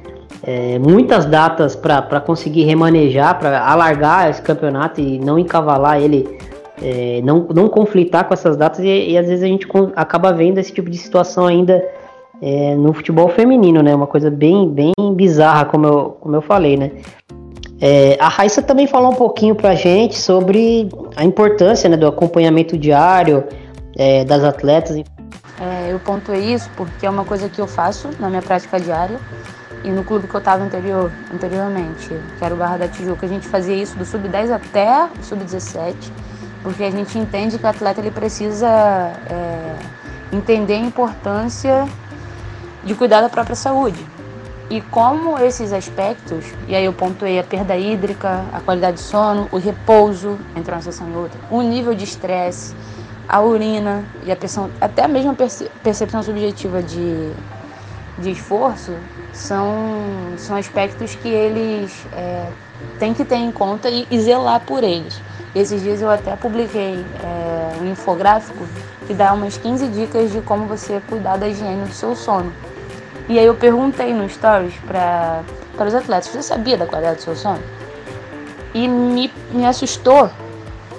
A: é, muitas datas para conseguir remanejar, para alargar esse campeonato e não encavalar ele é, não, não conflitar com essas datas e, e, às vezes a gente acaba vendo esse tipo de situação ainda é, no futebol feminino, né? Uma coisa bem, bem bizarra, como eu, como eu falei, né? É, a Raíssa também falou um pouquinho pra gente sobre a importância né, do acompanhamento diário é, das atletas.
D: É, eu pontuei isso porque é uma coisa que eu faço na minha prática diária e no clube que eu estava anterior, anteriormente, que era o Barra da Tijuca, a gente fazia isso do sub-10 até o sub-17 porque a gente entende que o atleta ele precisa é, entender a importância de cuidar da própria saúde. E como esses aspectos, e aí eu pontuei a perda hídrica, a qualidade de sono, o repouso entre uma sessão e outra, o nível de estresse, a urina e a pressão, até a mesma percepção subjetiva de, de esforço, são, são aspectos que eles é, têm que ter em conta e, e zelar por eles. Esses dias eu até publiquei é, um infográfico que dá umas 15 dicas de como você cuidar da higiene do seu sono. E aí eu perguntei no Stories para os atletas, você sabia da qualidade do seu sono? E me, me assustou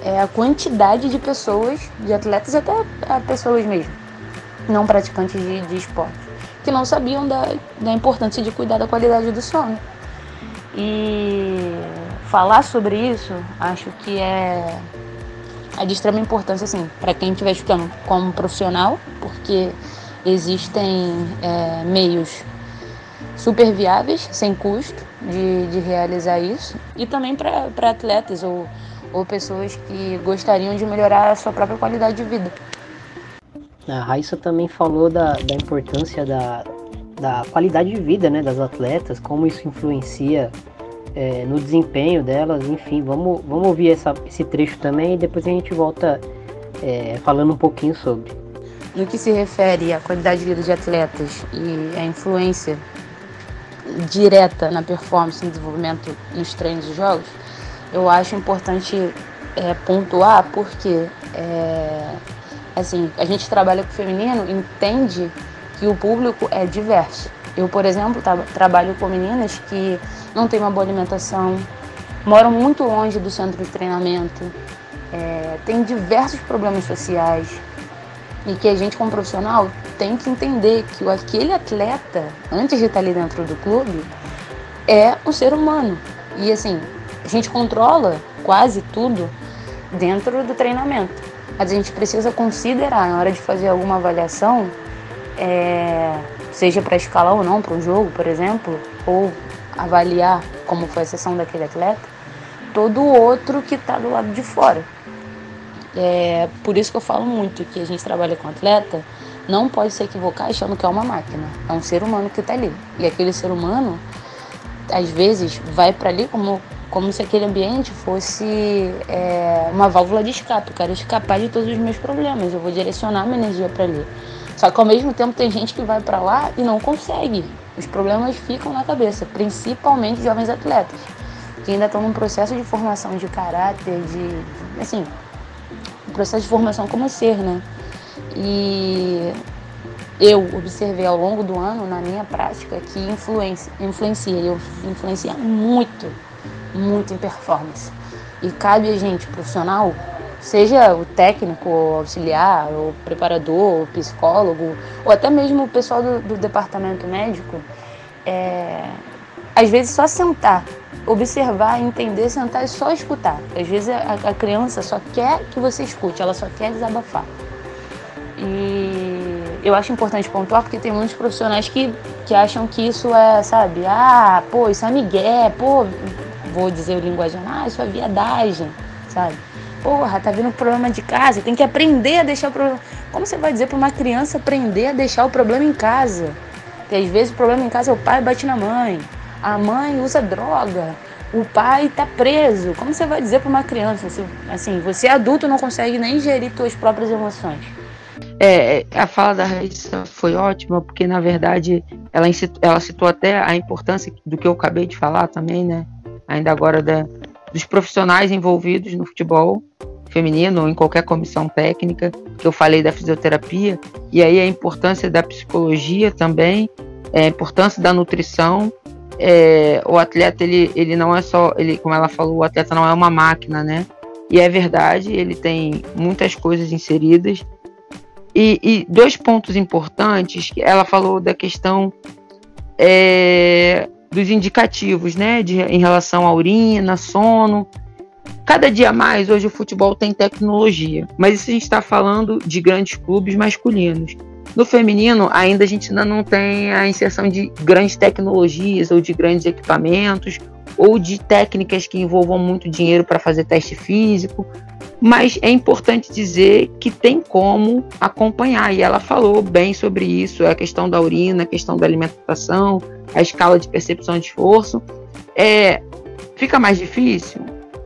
D: é, a quantidade de pessoas, de atletas e até pessoas mesmo, não praticantes de, de esporte, que não sabiam da, da importância de cuidar da qualidade do sono. E falar sobre isso, acho que é, é de extrema importância, assim, para quem estiver estudando como profissional, porque existem é, meios super viáveis, sem custo, de, de realizar isso, e também para atletas ou, ou pessoas que gostariam de melhorar a sua própria qualidade de vida.
A: A Raíssa também falou da, da importância da, da qualidade de vida né, das atletas, como isso influencia é, no desempenho delas, enfim, vamos, vamos ouvir essa, esse trecho também e depois a gente volta é, falando um pouquinho sobre.
D: No que se refere à qualidade de vida de atletas e à influência direta na performance e desenvolvimento nos treinos e jogos, eu acho importante é, pontuar porque é, assim, a gente trabalha com o feminino, entende que o público é diverso. Eu, por exemplo, tra trabalho com meninas que não têm uma boa alimentação, moram muito longe do centro de treinamento, é, têm diversos problemas sociais e que a gente, como profissional, tem que entender que aquele atleta, antes de estar ali dentro do clube, é um ser humano. E assim, a gente controla quase tudo dentro do treinamento. Mas a gente precisa considerar na hora de fazer alguma avaliação, é, seja para escalar ou não para um jogo, por exemplo, ou avaliar como foi a sessão daquele atleta, todo o outro que está do lado de fora. É por isso que eu falo muito que a gente trabalha com atleta, não pode se equivocar achando que é uma máquina. É um ser humano que está ali. E aquele ser humano, às vezes, vai para ali como, como se aquele ambiente fosse é, uma válvula de escape. Eu quero escapar de todos os meus problemas. Eu vou direcionar minha energia para ali. Só que ao mesmo tempo tem gente que vai para lá e não consegue. Os problemas ficam na cabeça, principalmente jovens atletas, que ainda estão num processo de formação de caráter, de, assim, um processo de formação como ser, né? E eu observei ao longo do ano, na minha prática, que influencia, influencia, influencia muito, muito em performance. E cabe a gente, profissional, seja o técnico, o auxiliar, o preparador, o psicólogo, ou até mesmo o pessoal do, do departamento médico, é, às vezes só sentar, observar, entender, sentar e só escutar. Às vezes a, a criança só quer que você escute, ela só quer desabafar. E eu acho importante pontuar porque tem muitos profissionais que, que acham que isso é, sabe, ah, pô, isso é migué, pô, vou dizer o linguagem, ah, isso é viadagem, sabe? Porra, tá vindo problema de casa, tem que aprender a deixar o problema. Como você vai dizer para uma criança aprender a deixar o problema em casa? Que às vezes o problema em casa é o pai bate na mãe, a mãe usa droga, o pai tá preso. Como você vai dizer para uma criança? Assim, você é adulto não consegue nem gerir suas próprias emoções.
B: É, a fala da Raíssa foi ótima, porque na verdade ela, ela citou até a importância do que eu acabei de falar também, né? Ainda agora da, dos profissionais envolvidos no futebol feminino ou em qualquer comissão técnica, que eu falei da fisioterapia, e aí a importância da psicologia também, é, a importância da nutrição. É, o atleta, ele, ele não é só, ele, como ela falou, o atleta não é uma máquina, né? E é verdade, ele tem muitas coisas inseridas. E, e dois pontos importantes, ela falou da questão é, dos indicativos, né, de, em relação à urina, sono. Cada dia mais, hoje o futebol tem tecnologia, mas isso a gente está falando de grandes clubes masculinos. No feminino, ainda a gente ainda não tem a inserção de grandes tecnologias ou de grandes equipamentos ou de técnicas que envolvam muito dinheiro para fazer teste físico, mas é importante dizer que tem como acompanhar, e ela falou bem sobre isso, a questão da urina, a questão da alimentação, a escala de percepção de esforço. É, fica mais difícil?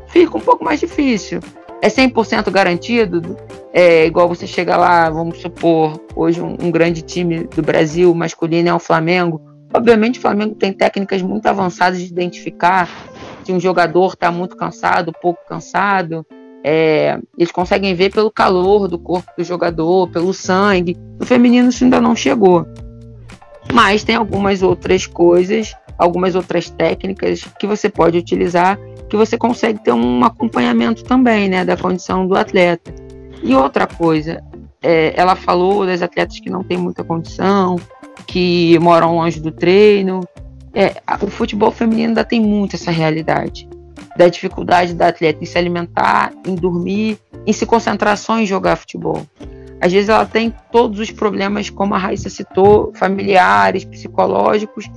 B: Fica um pouco mais difícil. É 100% garantido? É igual você chega lá, vamos supor, hoje um, um grande time do Brasil masculino é o Flamengo. Obviamente o Flamengo tem técnicas muito avançadas de identificar se um jogador está muito cansado, pouco cansado, é, eles conseguem ver pelo calor do corpo do jogador, pelo sangue. No feminino isso ainda não chegou. Mas tem algumas outras coisas, algumas outras técnicas que você pode utilizar que você consegue ter um acompanhamento também, né, da condição do atleta. E outra coisa, é, ela falou das atletas que não têm muita condição, que moram longe do treino. É, o futebol feminino ainda tem muito essa realidade da dificuldade da atleta em se alimentar, em dormir, em se concentrar só em jogar futebol. Às vezes ela tem todos os problemas, como a Raíssa citou, familiares, psicológicos,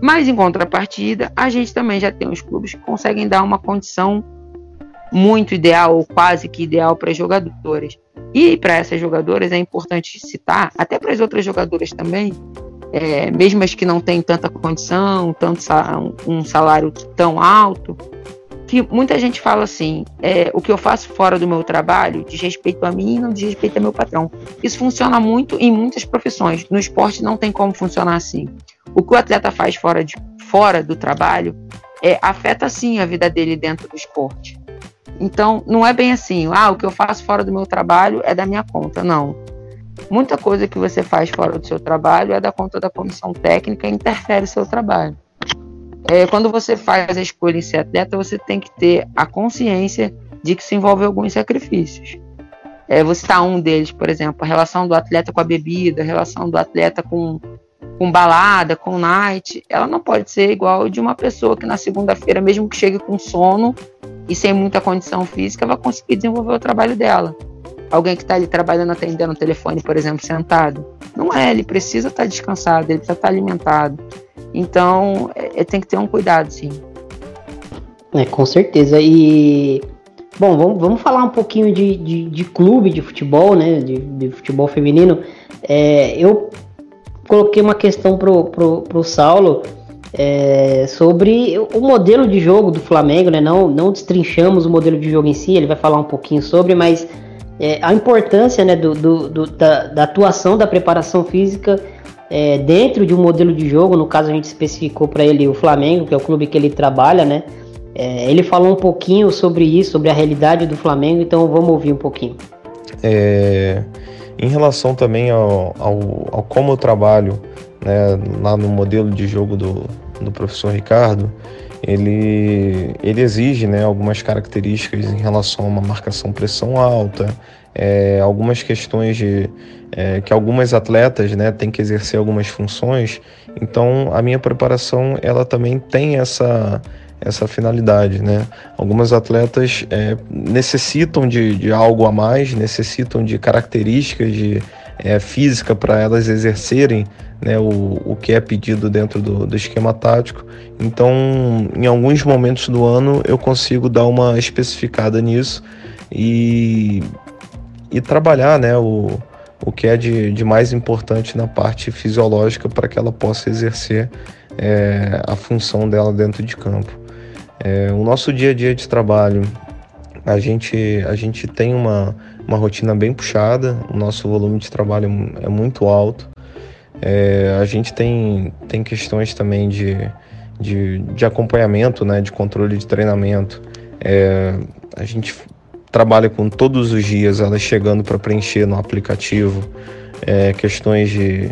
B: mas em contrapartida, a gente também já tem os clubes que conseguem dar uma condição muito ideal, ou quase que ideal para as jogadoras. E para essas jogadoras é importante citar, até para as outras jogadoras também, é, mesmo as que não têm tanta condição, tanto um salário tão alto, que muita gente fala assim: é, o que eu faço fora do meu trabalho diz respeito a mim e não diz respeito ao meu patrão. Isso funciona muito em muitas profissões. No esporte não tem como funcionar assim. o que o atleta faz fora, de, fora do trabalho é, afeta sim a vida dele dentro do esporte. Então, não é bem assim, ah, o que eu faço fora do meu trabalho é da minha conta, não. Muita coisa que você faz fora do seu trabalho é da conta da comissão técnica e interfere no seu trabalho. É, quando você faz a escolha em ser atleta, você tem que ter a consciência de que se envolve alguns sacrifícios. É, vou citar um deles, por exemplo, a relação do atleta com a bebida, a relação do atleta com, com balada, com night, ela não pode ser igual de uma pessoa que na segunda-feira, mesmo que chegue com sono e sem muita condição física, vai conseguir desenvolver o trabalho dela. Alguém que está ali trabalhando, atendendo o telefone, por exemplo, sentado. Não é, ele precisa estar tá descansado, ele precisa estar tá alimentado. Então, é, é, tem que ter um cuidado, sim.
A: É, com certeza. E Bom, vamos, vamos falar um pouquinho de, de, de clube de futebol, né? De, de futebol feminino. É, eu coloquei uma questão pro, pro, pro Saulo é, sobre o modelo de jogo do Flamengo, né? Não, não destrinchamos o modelo de jogo em si, ele vai falar um pouquinho sobre, mas é, a importância né, do, do, do da, da, atuação da preparação física é, dentro de um modelo de jogo. No caso, a gente especificou para ele o Flamengo, que é o clube que ele trabalha, né? É, ele falou um pouquinho sobre isso, sobre a realidade do Flamengo, então vamos ouvir um pouquinho.
E: É, em relação também ao, ao, ao, como eu trabalho né, lá no modelo de jogo do, do professor Ricardo, ele, ele exige né, algumas características em relação a uma marcação pressão alta, é, algumas questões de é, que algumas atletas né, têm que exercer algumas funções. Então a minha preparação ela também tem essa essa finalidade, né? Algumas atletas é, necessitam de, de algo a mais, necessitam de características de é, física para elas exercerem né, o, o que é pedido dentro do, do esquema tático. Então, em alguns momentos do ano, eu consigo dar uma especificada nisso e, e trabalhar né, o, o que é de, de mais importante na parte fisiológica para que ela possa exercer é, a função dela dentro de campo. É, o nosso dia a dia de trabalho, a gente, a gente tem uma, uma rotina bem puxada, o nosso volume de trabalho é muito alto. É, a gente tem, tem questões também de, de, de acompanhamento, né, de controle de treinamento. É, a gente trabalha com todos os dias elas chegando para preencher no aplicativo é, questões de,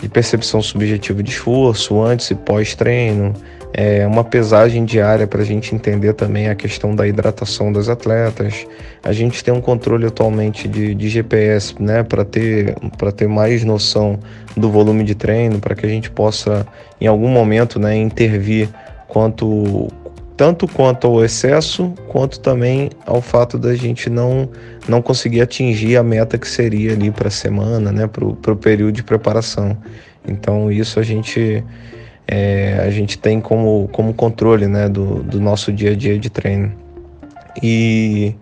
E: de percepção subjetiva de esforço antes e pós-treino, é, uma pesagem diária para a gente entender também a questão da hidratação das atletas. A gente tem um controle atualmente de, de GPS, né, para ter, ter mais noção do volume de treino, para que a gente possa, em algum momento, né, intervir quanto tanto quanto ao excesso, quanto também ao fato da gente não, não conseguir atingir a meta que seria ali para a semana, né, para o período de preparação. Então, isso a gente é, a gente tem como, como controle né, do, do nosso dia a dia de treino. E,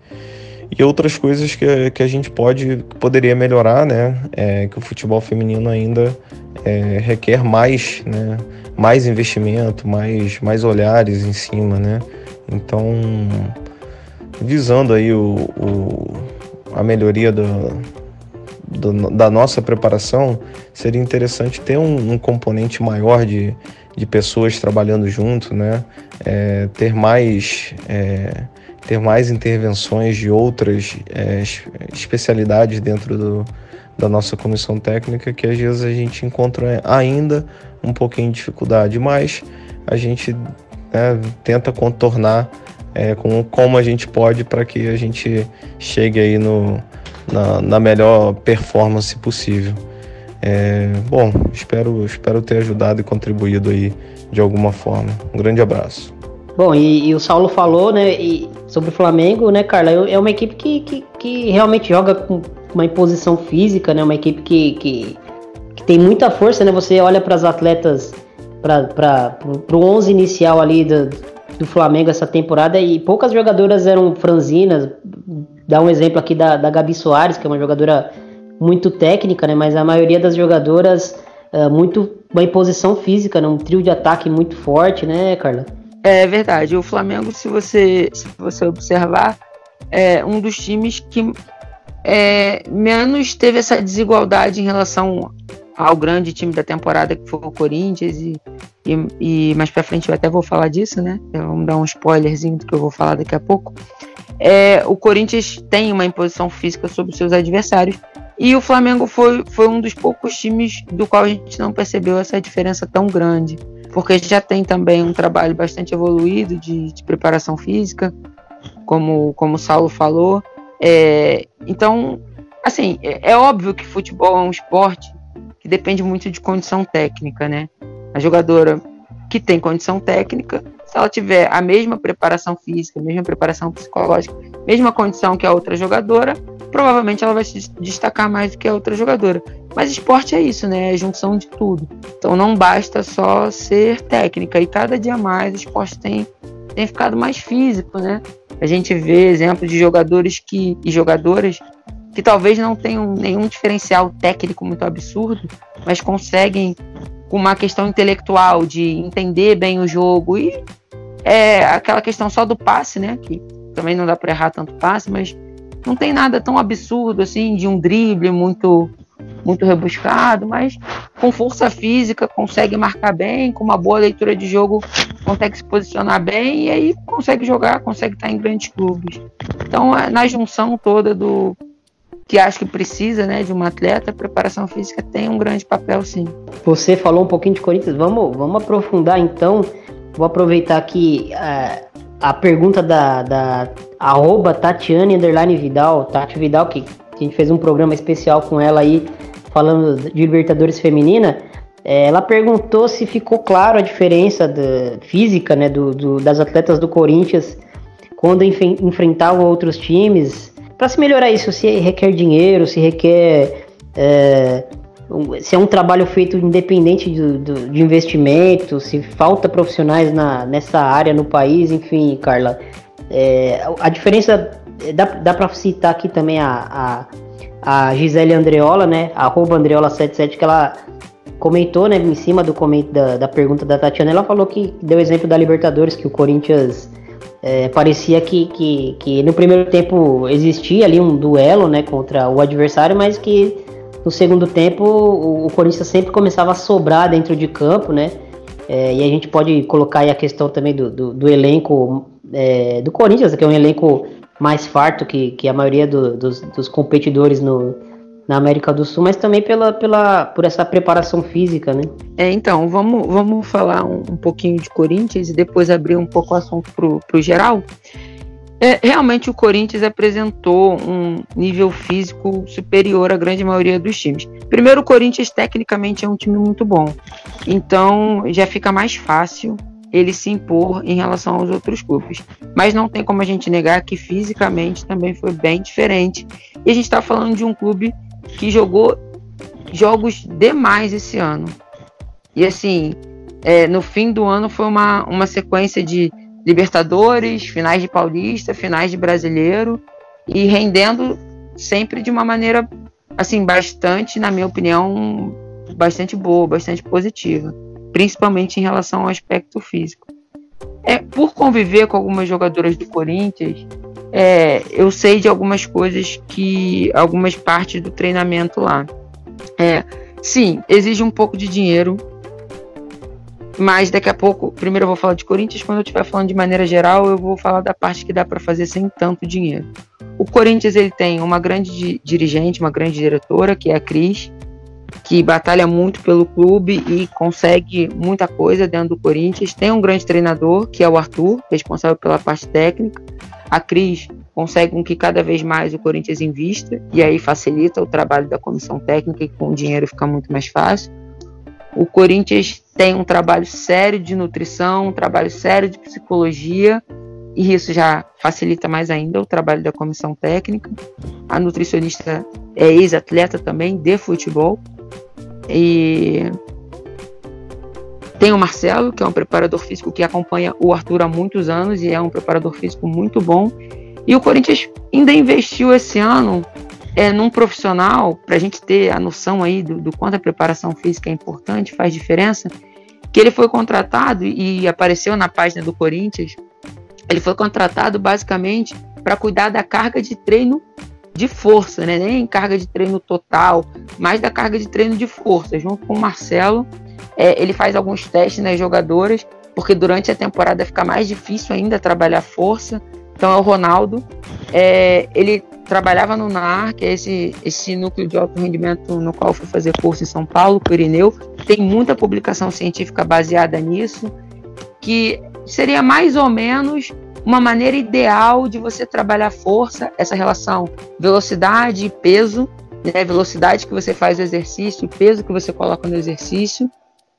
E: e outras coisas que, que a gente pode poderia melhorar, né? É, que o futebol feminino ainda é, requer mais, né? Mais investimento, mais, mais olhares em cima, né? Então, visando aí o, o a melhoria do, do, da nossa preparação, seria interessante ter um, um componente maior de, de pessoas trabalhando junto, né? É, ter mais é, ter mais intervenções de outras é, especialidades dentro do, da nossa comissão técnica que às vezes a gente encontra ainda um pouquinho de dificuldade, mas a gente né, tenta contornar é, com como a gente pode para que a gente chegue aí no, na, na melhor performance possível. É, bom, espero, espero ter ajudado e contribuído aí de alguma forma. Um grande abraço.
A: Bom, e, e o Saulo falou, né, sobre o Flamengo, né, Carla? É uma equipe que, que, que realmente joga com uma imposição física, né? Uma equipe que, que, que tem muita força, né? Você olha para as atletas, para o 11 inicial ali do, do Flamengo essa temporada e poucas jogadoras eram franzinas, Dá um exemplo aqui da, da Gabi Soares, que é uma jogadora muito técnica, né? Mas a maioria das jogadoras uh, muito uma imposição física, né? Um trio de ataque muito forte, né, Carla?
B: É verdade. O Flamengo, se você, se você observar, é um dos times que é, menos teve essa desigualdade em relação ao grande time da temporada que foi o Corinthians e, e, e mais para frente eu até vou falar disso, né? Vamos dar um spoilerzinho do que eu vou falar daqui a pouco. É, o Corinthians tem uma imposição física sobre seus adversários e o Flamengo foi, foi um dos poucos times do qual a gente não percebeu essa diferença tão grande, porque já tem também um trabalho bastante evoluído de, de preparação física, como, como o Saulo falou. É, então, assim, é, é óbvio que futebol é um esporte que depende muito de condição técnica, né? A jogadora que tem condição técnica, se ela tiver a mesma preparação física, a mesma preparação psicológica, mesma condição que a outra jogadora, provavelmente ela vai se destacar mais do que a outra jogadora. Mas esporte é isso, né? É junção de tudo. Então não basta só ser técnica. E cada dia mais o esporte tem, tem ficado mais físico, né? A gente vê exemplos de jogadores que, e jogadoras que talvez não tenham nenhum diferencial técnico muito absurdo, mas conseguem, com uma questão intelectual de entender bem o jogo e é aquela questão só do passe, né? Que também não dá para errar tanto passe, mas não tem nada tão absurdo assim de um drible muito muito rebuscado, mas com força física consegue marcar bem, com uma boa leitura de jogo consegue se posicionar bem e aí consegue jogar, consegue estar em grandes clubes. Então, é na junção toda do que acho que precisa, né, de uma atleta, a preparação física tem um grande papel, sim.
A: Você falou um pouquinho de Corinthians, vamos, vamos aprofundar então. Vou aproveitar aqui uh, a pergunta da, da arroba Tatiane Vidal, Tati Vidal, que, que a gente fez um programa especial com ela aí, falando de Libertadores Feminina. É, ela perguntou se ficou claro a diferença física né, do, do, das atletas do Corinthians quando enfrentavam outros times para se melhorar isso, se requer dinheiro, se requer. É, se é um trabalho feito independente do, do, de investimento, se falta profissionais na, nessa área no país, enfim, Carla. É, a diferença. Dá, dá para citar aqui também a, a, a Gisele Andreola, né? Arroba Andreola77, que ela comentou, né, em cima do da, da pergunta da Tatiana, ela falou que deu exemplo da Libertadores, que o Corinthians é, parecia que, que, que, no primeiro tempo existia ali um duelo né, contra o adversário, mas que no segundo tempo o, o Corinthians sempre começava a sobrar dentro de campo, né? É, e a gente pode colocar aí a questão também do, do, do elenco é, do Corinthians, que é um elenco mais farto que, que a maioria do, dos, dos competidores no, na América do Sul, mas também pela, pela, por essa preparação física, né?
B: É, então, vamos, vamos falar um, um pouquinho de Corinthians e depois abrir um pouco o assunto pro, pro geral. É, realmente o Corinthians apresentou um nível físico superior à grande maioria dos times. Primeiro, o Corinthians tecnicamente é um time muito bom, então já fica mais fácil ele se impor em relação aos outros clubes. Mas não tem como a gente negar que fisicamente também foi bem diferente. E a gente está falando de um clube que jogou jogos demais esse ano. E assim, é, no fim do ano foi uma, uma sequência de Libertadores, finais de Paulista, finais de Brasileiro e rendendo sempre de uma maneira assim bastante, na minha opinião, bastante boa, bastante positiva, principalmente em relação ao aspecto físico. É por conviver com algumas jogadoras do Corinthians, é, eu sei de algumas coisas que. algumas partes do treinamento lá. É, sim, exige um pouco de dinheiro. Mas daqui a pouco, primeiro eu vou falar de Corinthians, quando eu estiver falando de maneira geral, eu vou falar da parte que dá para fazer sem tanto dinheiro. O Corinthians ele tem uma grande dirigente, uma grande diretora, que é a Cris, que batalha muito pelo clube e consegue muita coisa dentro do Corinthians. Tem um grande treinador, que é o Arthur, responsável pela parte técnica. A Cris consegue com que cada vez mais o Corinthians invista e aí facilita o trabalho da comissão técnica e com o dinheiro fica muito mais fácil. O Corinthians tem um trabalho sério de nutrição, um trabalho sério de psicologia e isso já facilita mais ainda o trabalho da comissão técnica. A nutricionista é ex-atleta também de futebol e tem o Marcelo, que é um preparador físico que acompanha o Arthur há muitos anos e é um preparador físico muito bom. E o Corinthians ainda investiu esse ano é, num profissional, para a gente ter a noção aí do, do quanto a preparação física é importante, faz diferença, que ele foi contratado e apareceu na página do Corinthians. Ele foi contratado basicamente para cuidar da carga de treino de força, né? Nem carga de treino total, mas da carga de treino de força. Junto com o Marcelo, é, ele faz alguns testes nas jogadoras, porque durante a temporada fica mais difícil ainda trabalhar força. Então é o Ronaldo. É, ele trabalhava no NAR, que é esse, esse núcleo de alto rendimento no qual fui fazer curso em São Paulo, Pirineu. Tem muita publicação científica baseada nisso, que seria mais ou menos uma maneira ideal de você trabalhar força, essa relação velocidade e peso, né? velocidade que você faz o exercício, peso que você coloca no exercício.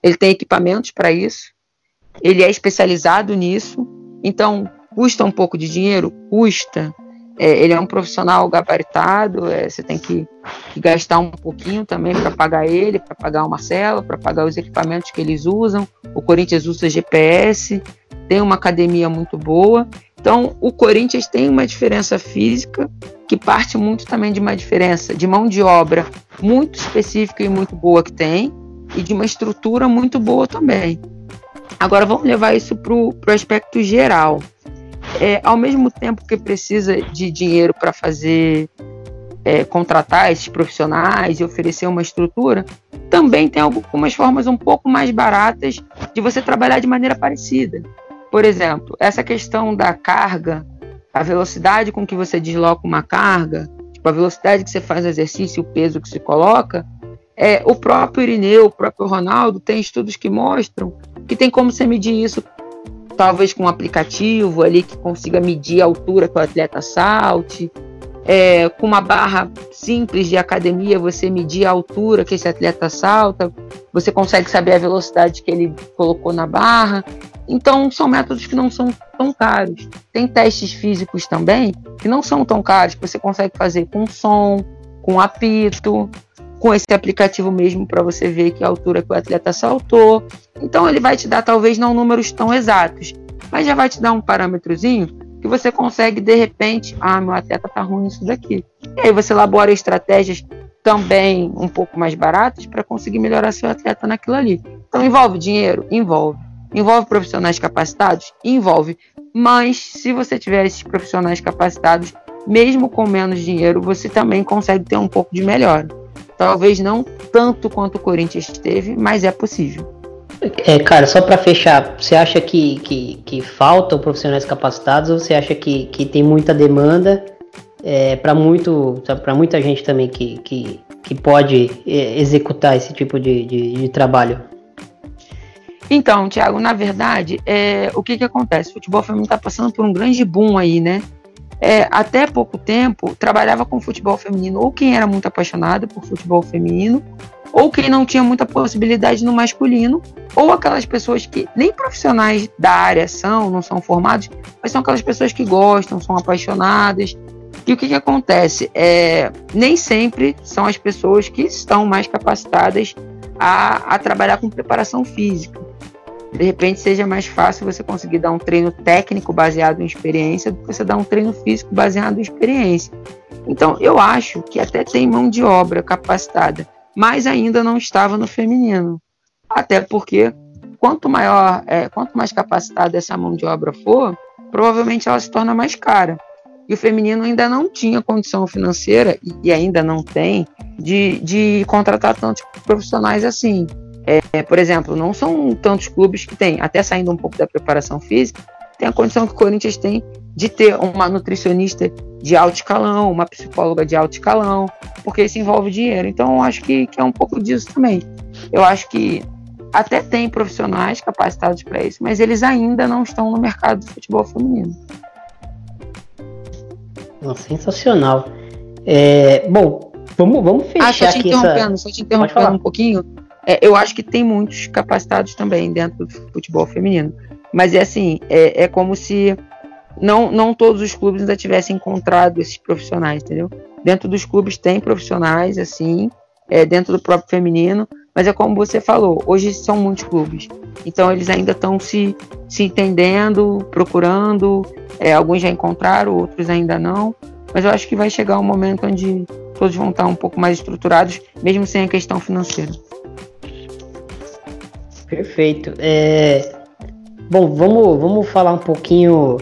B: Ele tem equipamentos para isso, ele é especializado nisso, então custa um pouco de dinheiro? Custa. É, ele é um profissional gabaritado, é, você tem que, que, gastar um pouquinho também para pagar ele, para pagar o Marcelo, para pagar os equipamentos que eles usam. O Corinthians usa GPS, tem uma academia muito boa. Então, o Corinthians tem uma diferença física que parte muito também de uma diferença de mão de obra muito específica e muito boa que tem, e de uma estrutura muito boa também. Agora, vamos levar isso para o aspecto geral. É, ao mesmo tempo que precisa de dinheiro para fazer é, contratar esses profissionais e oferecer uma estrutura, também tem algumas formas um pouco mais baratas de você trabalhar de maneira parecida. Por exemplo, essa questão da carga, a velocidade com que você desloca uma carga, tipo, a velocidade que você faz o exercício, o peso que se coloca, é, o próprio Irineu, o próprio Ronaldo, tem estudos que mostram que tem como você medir isso, talvez com um aplicativo ali que consiga medir a altura que o atleta salte, é, com uma barra simples de academia, você medir a altura que esse atleta salta, você consegue saber a velocidade que ele colocou na barra. Então, são métodos que não são tão caros. Tem testes físicos também que não são tão caros, que você consegue fazer com som, com apito, com esse aplicativo mesmo para você ver que altura que o atleta saltou. Então, ele vai te dar talvez não números tão exatos, mas já vai te dar um parâmetrozinho que você consegue de repente, ah, meu atleta tá ruim nisso daqui. E aí você elabora estratégias também um pouco mais baratas para conseguir melhorar seu atleta naquilo ali. Então envolve dinheiro? Envolve. Envolve profissionais capacitados? Envolve. Mas se você tiver esses profissionais capacitados, mesmo com menos dinheiro, você também consegue ter um pouco de melhora. Talvez não tanto quanto o Corinthians teve, mas é possível.
A: É, cara, só para fechar, você acha que, que, que faltam profissionais capacitados ou você acha que, que tem muita demanda é, para muita gente também que, que, que pode é, executar esse tipo de, de, de trabalho?
B: Então, Thiago, na verdade, é, o que, que acontece? O futebol feminino está passando por um grande boom aí, né? É, até pouco tempo, trabalhava com futebol feminino ou quem era muito apaixonado por futebol feminino, ou quem não tinha muita possibilidade no masculino, ou aquelas pessoas que nem profissionais da área são, não são formados, mas são aquelas pessoas que gostam, são apaixonadas. E o que, que acontece? É, nem sempre são as pessoas que estão mais capacitadas a, a trabalhar com preparação física. De repente seja mais fácil você conseguir dar um treino técnico baseado em experiência do que você dar um treino físico baseado em experiência. Então, eu acho que até tem mão de obra capacitada, mas ainda não estava no feminino. Até porque quanto maior, é, quanto mais capacitada essa mão de obra for, provavelmente ela se torna mais cara. E o feminino ainda não tinha condição financeira, e ainda não tem, de, de contratar tantos profissionais assim. É, por exemplo, não são tantos clubes que têm, até saindo um pouco da preparação física, tem a condição que o Corinthians tem de ter uma nutricionista de alto escalão, uma psicóloga de alto escalão, porque isso envolve dinheiro. Então, eu acho que, que é um pouco disso também. Eu acho que até tem profissionais capacitados para isso, mas eles ainda não estão no mercado do futebol feminino.
A: Sensacional. É, bom, vamos, vamos fechar ah, só
B: te
A: aqui
B: interrompendo, essa... Só te interrompendo um pouquinho. É, eu acho que tem muitos capacitados também dentro do futebol feminino. Mas é assim, é, é como se não, não todos os clubes ainda tivessem encontrado esses profissionais, entendeu? Dentro dos clubes tem profissionais, assim, é, dentro do próprio feminino, mas é como você falou, hoje são muitos clubes. Então eles ainda estão se, se entendendo, procurando, é, alguns já encontraram, outros ainda não. Mas eu acho que vai chegar um momento onde todos vão estar um pouco mais estruturados, mesmo sem a questão financeira.
A: Perfeito. É... Bom, vamos, vamos falar um pouquinho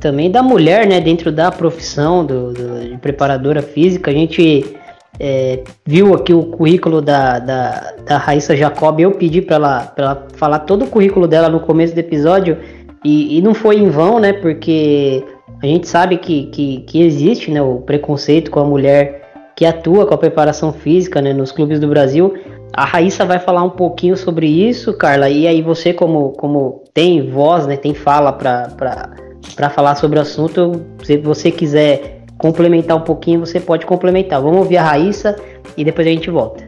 A: também da mulher, né, dentro da profissão do, do de preparadora física. A gente é, viu aqui o currículo da, da, da Raíssa Jacob. Eu pedi para ela, ela falar todo o currículo dela no começo do episódio e, e não foi em vão, né, porque a gente sabe que, que, que existe né, o preconceito com a mulher que atua com a preparação física né, nos clubes do Brasil. A Raíssa vai falar um pouquinho sobre isso, Carla, e aí você, como, como tem voz, né, tem fala para falar sobre o assunto, se você quiser complementar um pouquinho, você pode complementar. Vamos ouvir a Raíssa e depois a gente volta.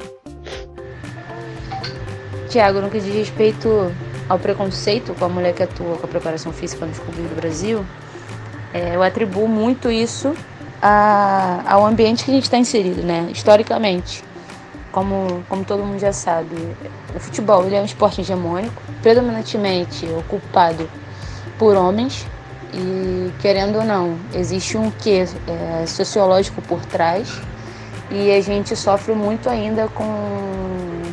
D: Tiago, no que diz respeito ao preconceito com a mulher que atua com a preparação física nos clubes do Brasil, é, eu atribuo muito isso a, ao ambiente que a gente está inserido, né? Historicamente, como, como todo mundo já sabe, o futebol ele é um esporte hegemônico, predominantemente ocupado por homens e querendo ou não, existe um quê é, sociológico por trás e a gente sofre muito ainda com,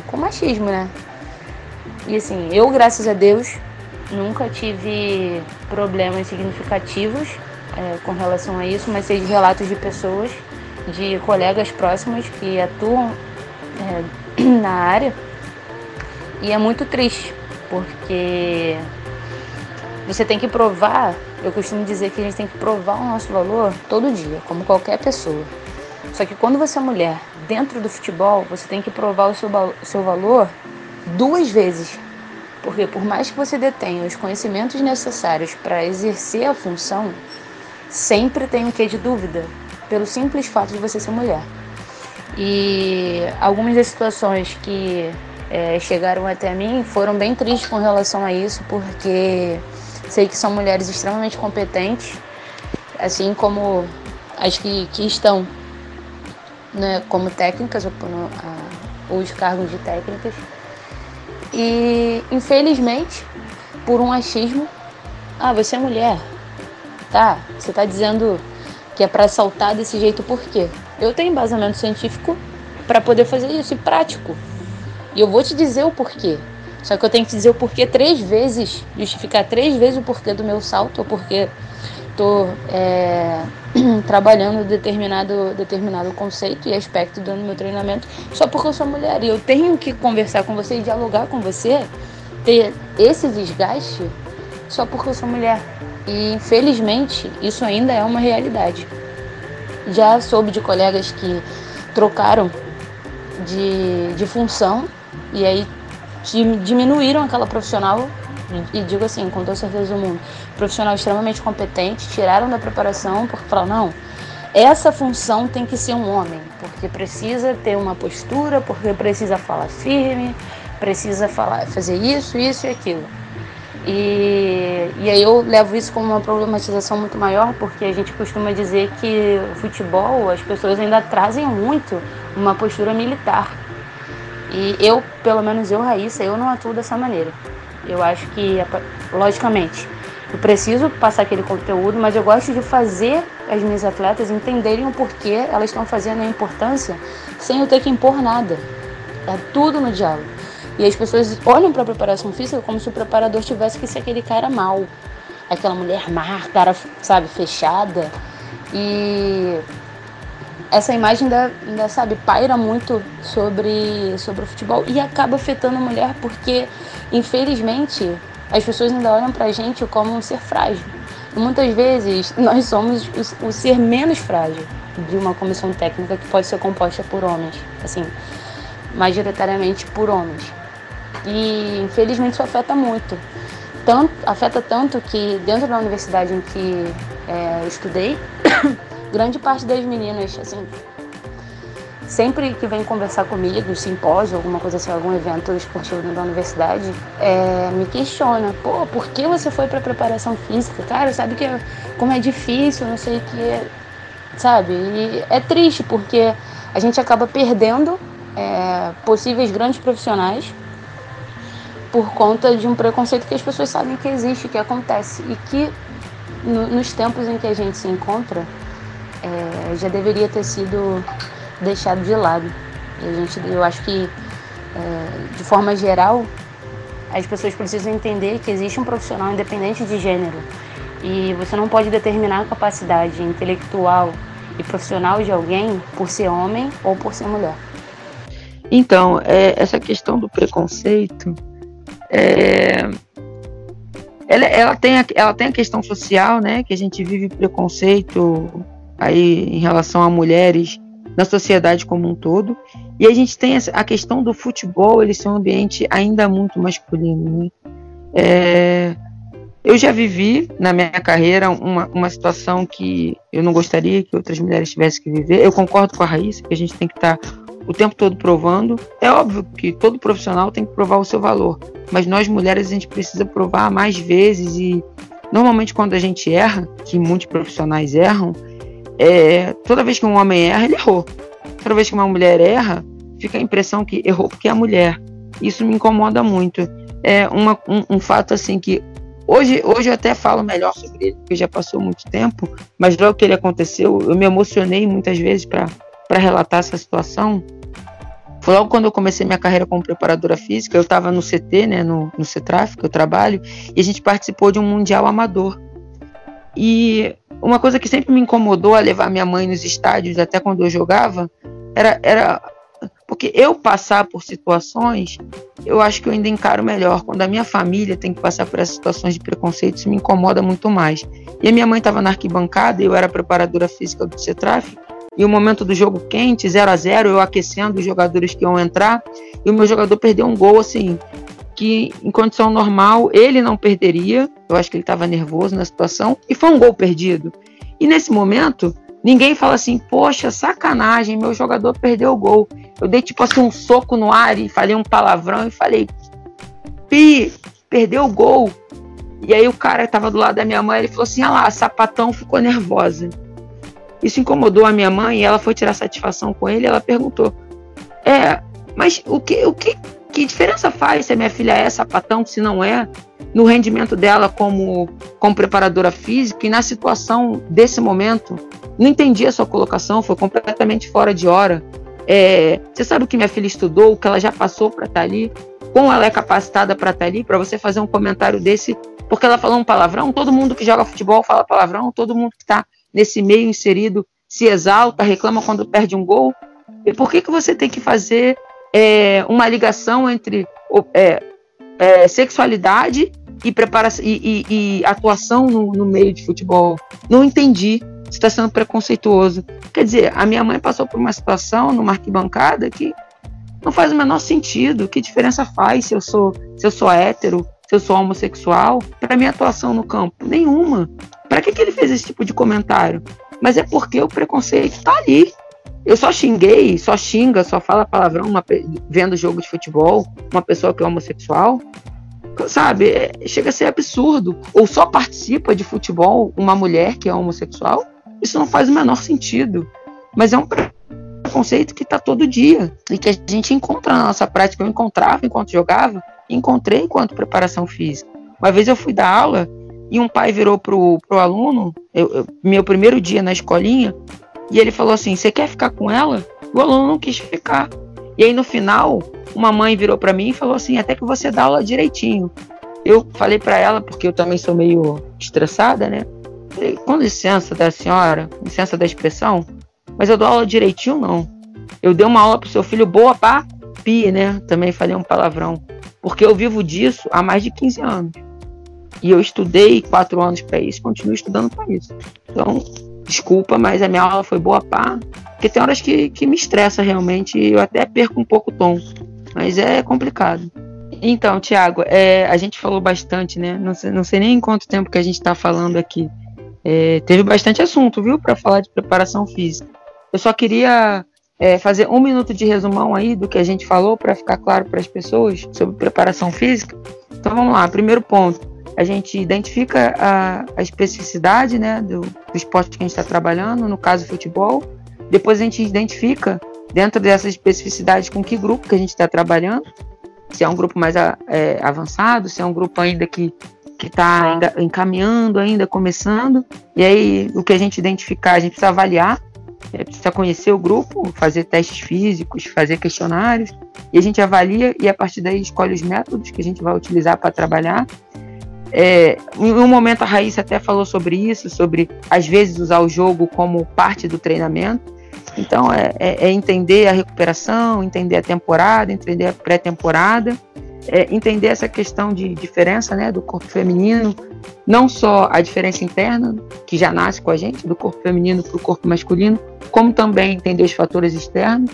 D: com machismo, né? E assim, eu, graças a Deus, nunca tive problemas significativos é, com relação a isso, mas sei de relatos de pessoas, de colegas próximos que atuam é, na área. E é muito triste, porque você tem que provar, eu costumo dizer que a gente tem que provar o nosso valor todo dia, como qualquer pessoa. Só que quando você é mulher dentro do futebol, você tem que provar o seu, o seu valor duas vezes. Porque por mais que você detenha os conhecimentos necessários para exercer a função, sempre tem um quê de dúvida, pelo simples fato de você ser mulher. E algumas das situações que é, chegaram até mim foram bem tristes com relação a isso, porque sei que são mulheres extremamente competentes, assim como as que, que estão né, como técnicas, ou os cargos de técnicas. E infelizmente, por um achismo, ah, você é mulher, Tá, você está dizendo que é para saltar desse jeito por quê? Eu tenho embasamento científico para poder fazer isso e prático. E eu vou te dizer o porquê. Só que eu tenho que dizer o porquê três vezes, justificar três vezes o porquê do meu salto, ou porquê estou é, trabalhando determinado, determinado conceito e aspecto do meu treinamento, só porque eu sou mulher. E eu tenho que conversar com você e dialogar com você, ter esse desgaste, só porque eu sou mulher. E infelizmente isso ainda é uma realidade. Já soube de colegas que trocaram de, de função e aí diminuíram aquela profissional, e digo assim, com toda certeza do mundo, profissional extremamente competente, tiraram da preparação porque falaram, não, essa função tem que ser um homem, porque precisa ter uma postura, porque precisa falar firme, precisa falar, fazer isso, isso e aquilo. E, e aí eu levo isso como uma problematização muito maior, porque a gente costuma dizer que o futebol, as pessoas ainda trazem muito uma postura militar. E eu, pelo menos eu, Raíssa, eu não atuo dessa maneira. Eu acho que, logicamente, eu preciso passar aquele conteúdo, mas eu gosto de fazer as minhas atletas entenderem o porquê elas estão fazendo a importância sem eu ter que impor nada. É tudo no diálogo. E as pessoas olham para a preparação física como se o preparador tivesse que ser aquele cara mal, aquela mulher má, cara, sabe, fechada. E essa imagem ainda, ainda, sabe, paira muito sobre, sobre o futebol e acaba afetando a mulher porque, infelizmente, as pessoas ainda olham pra gente como um ser frágil. E muitas vezes nós somos o, o ser menos frágil de uma comissão técnica que pode ser composta por homens, assim, majoritariamente por homens. E infelizmente isso afeta muito. Tanto, afeta tanto que dentro da universidade em que é, eu estudei, grande parte das meninas, assim, sempre que vem conversar comigo, simpósio, alguma coisa assim, algum evento esportivo da universidade, é, me questiona, pô, por que você foi para preparação física? Cara, sabe que é, como é difícil, não sei o que, sabe? E é triste porque a gente acaba perdendo é, possíveis grandes profissionais por conta de um preconceito que as pessoas sabem que existe, que acontece e que no, nos tempos em que a gente se encontra é, já deveria ter sido deixado de lado. E a gente, eu acho que é, de forma geral as pessoas precisam entender que existe um profissional independente de gênero E você não pode determinar a capacidade intelectual e profissional de alguém por ser homem ou por ser mulher.
B: Então, é, essa questão do preconceito, é, ela, ela, tem a, ela tem a questão social, né? Que a gente vive preconceito aí em relação a mulheres na sociedade como um todo. E a gente tem a questão do futebol, ele ser um ambiente ainda muito masculino. Né? É, eu já vivi na minha carreira uma, uma situação que eu não gostaria que outras mulheres tivessem que viver. Eu concordo com a Raíssa que a gente tem que estar o tempo todo provando. É óbvio que todo profissional tem que provar o seu valor, mas nós mulheres a gente precisa provar mais vezes e normalmente quando a gente erra, que muitos profissionais erram, é, toda vez que um homem erra, ele errou. Toda vez que uma mulher erra, fica a impressão que errou porque é mulher. Isso me incomoda muito. É uma, um, um fato assim que Hoje, hoje eu até falo melhor sobre ele, porque já passou muito tempo, mas logo que ele aconteceu, eu me emocionei muitas vezes para relatar essa situação. Foi logo quando eu comecei minha carreira como preparadora física, eu estava no CT, né, no, no CETRAF, que eu trabalho, e a gente participou de um Mundial Amador. E uma coisa que sempre me incomodou a levar minha mãe nos estádios, até quando eu jogava, era, era porque eu passar por situações, eu acho que eu ainda encaro melhor. Quando a minha família tem que passar por essas situações de preconceito, isso me incomoda muito mais. E a minha mãe estava na arquibancada, eu era preparadora física do CETRAF, e o momento do jogo quente, 0 a 0 eu aquecendo os jogadores que iam entrar, e o meu jogador perdeu um gol assim, que em condição normal ele não perderia, eu acho que ele estava nervoso na situação, e foi um gol perdido. E nesse momento, Ninguém fala assim, poxa, sacanagem, meu jogador perdeu o gol. Eu dei tipo assim um soco no ar e falei um palavrão e falei, Pi, perdeu o gol. E aí o cara que tava do lado da minha mãe, ele falou assim, ah lá, sapatão ficou nervosa. Isso incomodou a minha mãe e ela foi tirar satisfação com ele. ela perguntou, é, mas o que, o que, que diferença faz se a minha filha é sapatão, se não é? No rendimento dela como, como preparadora física e na situação desse momento não entendi a sua colocação, foi completamente fora de hora. É, você sabe o que minha filha estudou, o que ela já passou para estar tá ali, como ela é capacitada para estar tá ali, para você fazer um comentário desse, porque ela falou um palavrão, todo mundo que joga futebol fala palavrão, todo mundo que está nesse meio inserido se exalta, reclama quando perde um gol. E por que, que você tem que fazer é, uma ligação entre é, é, sexualidade e, preparação, e, e, e atuação no, no meio de futebol? Não entendi você está sendo preconceituoso. Quer dizer, a minha mãe passou por uma situação numa arquibancada que não faz o menor sentido. Que diferença faz se eu sou, se eu sou hétero, se eu sou homossexual, para minha atuação no campo? Nenhuma. Para que, que ele fez esse tipo de comentário? Mas é porque o preconceito está ali. Eu só xinguei, só xinga, só fala palavrão uma, vendo jogo de futebol, uma pessoa que é homossexual. Sabe, é, chega a ser absurdo. Ou só participa de futebol uma mulher que é homossexual. Isso não faz o menor sentido. Mas é um preconceito que está todo dia e que a gente encontra na nossa prática. Eu encontrava enquanto jogava, encontrei enquanto preparação física. Uma vez eu fui dar aula e um pai virou pro, pro aluno, eu, eu, meu primeiro dia na escolinha, e ele falou assim: Você quer ficar com ela? O aluno não quis ficar. E aí no final, uma mãe virou para mim e falou assim: Até que você dá aula direitinho. Eu falei para ela, porque eu também sou meio estressada, né? com licença da senhora, licença da expressão, mas eu dou aula direitinho, não. Eu dei uma aula pro seu filho boa pra pi, né? Também falei um palavrão. Porque eu vivo disso há mais de 15 anos. E eu estudei quatro anos para isso, continuo estudando para isso. Então, desculpa, mas a minha aula foi boa pá. Porque tem horas que, que me estressa realmente eu até perco um pouco o tom. Mas é complicado. Então, Tiago, é, a gente falou bastante, né? Não sei, não sei nem quanto tempo que a gente está falando aqui. É, teve bastante assunto, viu, para falar de preparação física. Eu só queria é, fazer um minuto de resumão aí do que a gente falou para ficar claro para as pessoas sobre preparação física. Então vamos lá, primeiro ponto, a gente identifica a, a especificidade né, do, do esporte que a gente está trabalhando, no caso futebol. Depois a gente identifica dentro dessas especificidades com que grupo que a gente está trabalhando, se é um grupo mais é, avançado, se é um grupo ainda que que está encaminhando, ainda começando. E aí, o que a gente identificar, a gente precisa avaliar, é, precisa conhecer o grupo, fazer testes físicos, fazer questionários. E a gente avalia e a partir daí escolhe os métodos que a gente vai utilizar para trabalhar. É, em um momento a Raíssa até falou sobre isso, sobre às vezes usar o jogo como parte do treinamento. Então é, é, é entender a recuperação, entender a temporada, entender a pré-temporada, é, entender essa questão de diferença né, do corpo feminino, não só a diferença interna, que já nasce com a gente, do corpo feminino para o corpo masculino, como também entender os fatores externos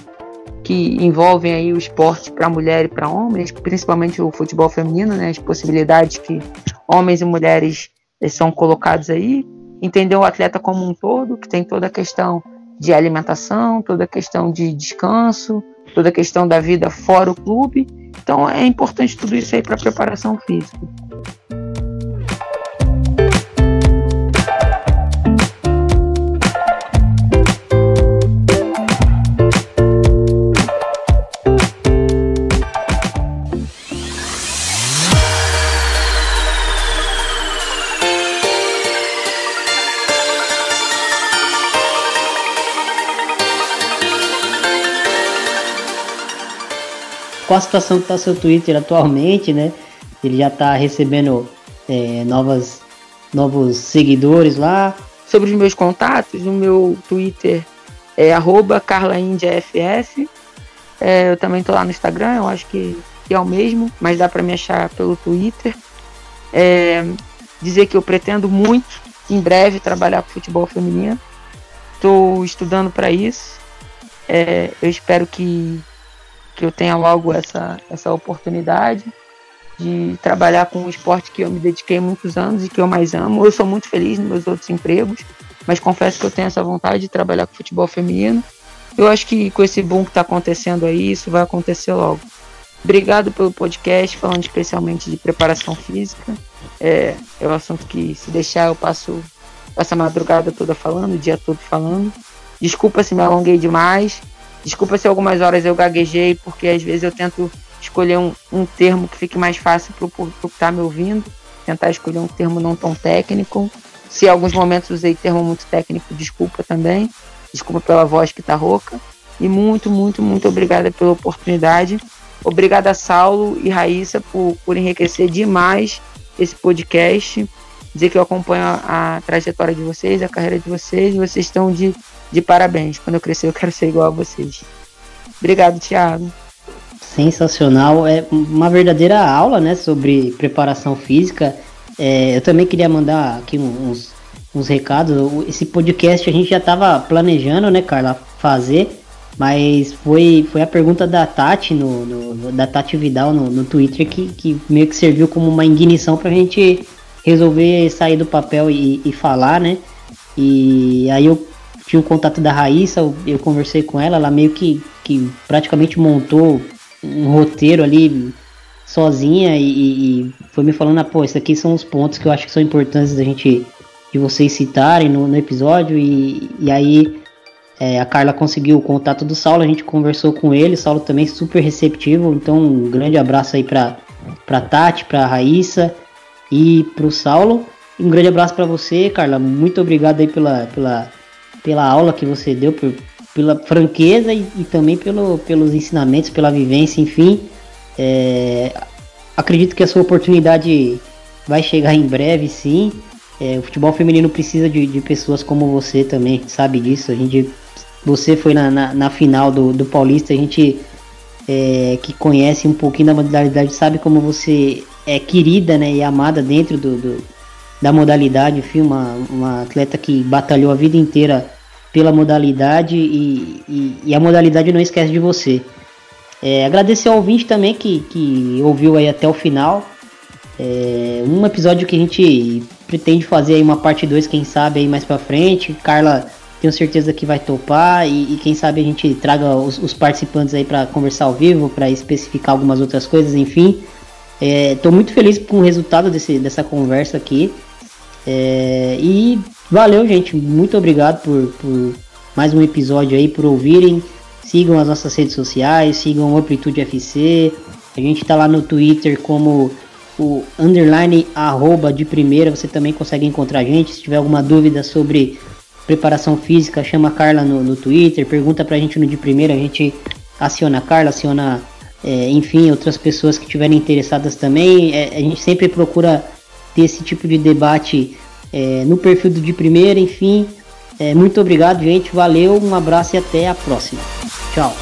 B: que envolvem aí o esporte para mulher e para homens, principalmente o futebol feminino, né, as possibilidades que homens e mulheres eh, são colocados aí, entender o atleta como um todo, que tem toda a questão de alimentação, toda a questão de descanso, toda a questão da vida fora o clube. Então é importante tudo isso aí para preparação física.
A: Qual a situação que está seu Twitter atualmente, né? Ele já está recebendo é, novas, novos seguidores lá.
B: Sobre os meus contatos, o meu Twitter é carlaindiaff. É, eu também estou lá no Instagram, eu acho que, que é o mesmo, mas dá para me achar pelo Twitter. É, dizer que eu pretendo muito, em breve, trabalhar com futebol feminino. Estou estudando para isso. É, eu espero que que eu tenha logo essa, essa oportunidade de trabalhar com um esporte que eu me dediquei muitos anos e que eu mais amo. Eu sou muito feliz nos meus outros empregos, mas confesso que eu tenho essa vontade de trabalhar com futebol feminino. Eu acho que com esse boom que está acontecendo aí, isso vai acontecer logo. Obrigado pelo podcast, falando especialmente de preparação física. É, é um assunto que, se deixar, eu passo essa madrugada toda falando, o dia todo falando. Desculpa se me alonguei demais. Desculpa se algumas horas eu gaguejei, porque às vezes eu tento escolher um, um termo que fique mais fácil para o que está me ouvindo, tentar escolher um termo não tão técnico. Se em alguns momentos usei termo muito técnico, desculpa também. Desculpa pela voz que está rouca. E muito, muito, muito obrigada pela oportunidade. Obrigada, Saulo e Raíssa, por, por enriquecer demais esse podcast. Dizer que eu acompanho a, a trajetória de vocês, a carreira de vocês. Vocês estão de de parabéns. Quando eu crescer, eu quero ser igual a vocês. Obrigado, Thiago.
A: Sensacional. É uma verdadeira aula, né, sobre preparação física. É, eu também queria mandar aqui uns, uns recados. Esse podcast a gente já estava planejando, né, Carla, fazer, mas foi, foi a pergunta da Tati, no, no da Tati Vidal no, no Twitter, que, que meio que serviu como uma ignição para a gente resolver sair do papel e, e falar, né? E aí eu tinha o contato da Raíssa, eu, eu, conversei com ela, ela meio que, que praticamente montou um roteiro ali sozinha e, e foi me falando, ah, pô, esses aqui são os pontos que eu acho que são importantes da gente, de vocês citarem no, no episódio e, e aí é, a Carla conseguiu o contato do Saulo, a gente conversou com ele, Saulo também super receptivo, então um grande abraço aí pra, pra Tati, pra Raíssa e pro Saulo. Um grande abraço para você, Carla. Muito obrigado aí pela, pela pela aula que você deu, por, pela franqueza e, e, também pelo, pelos ensinamentos, pela vivência, enfim. É, acredito que a sua oportunidade vai chegar em breve, sim. É, o futebol feminino precisa de, de, pessoas como você também, sabe disso. A gente, você foi na, na, na final do, do Paulista, a gente é, que conhece um pouquinho da modalidade sabe como você é querida né, e amada dentro do, do da modalidade. Enfim, uma, uma atleta que batalhou a vida inteira pela modalidade e, e, e, a modalidade não esquece de você. É, agradecer ao ouvinte também que, que ouviu aí até o final. É, um episódio que a gente pretende fazer aí uma parte 2, quem sabe aí mais pra frente. Carla, tenho certeza que vai topar e, e quem sabe a gente traga os, os participantes aí para conversar ao vivo, para especificar algumas outras coisas, enfim. Estou é, muito feliz com o resultado desse, dessa conversa aqui. É, e valeu, gente. Muito obrigado por, por, mais um episódio aí, por ouvirem. Sigam as nossas redes sociais, sigam Amplitude FC. A gente tá lá no Twitter como o underline arroba de primeira. Você também consegue encontrar a gente. Se tiver alguma dúvida sobre preparação física, chama a Carla no, no Twitter, pergunta pra gente no de primeira. A gente aciona a Carla, aciona, é, enfim, outras pessoas que estiverem interessadas também. É, a gente sempre procura ter esse tipo de debate é, no perfil de primeira, enfim. É, muito obrigado, gente. Valeu, um abraço e até a próxima. Tchau.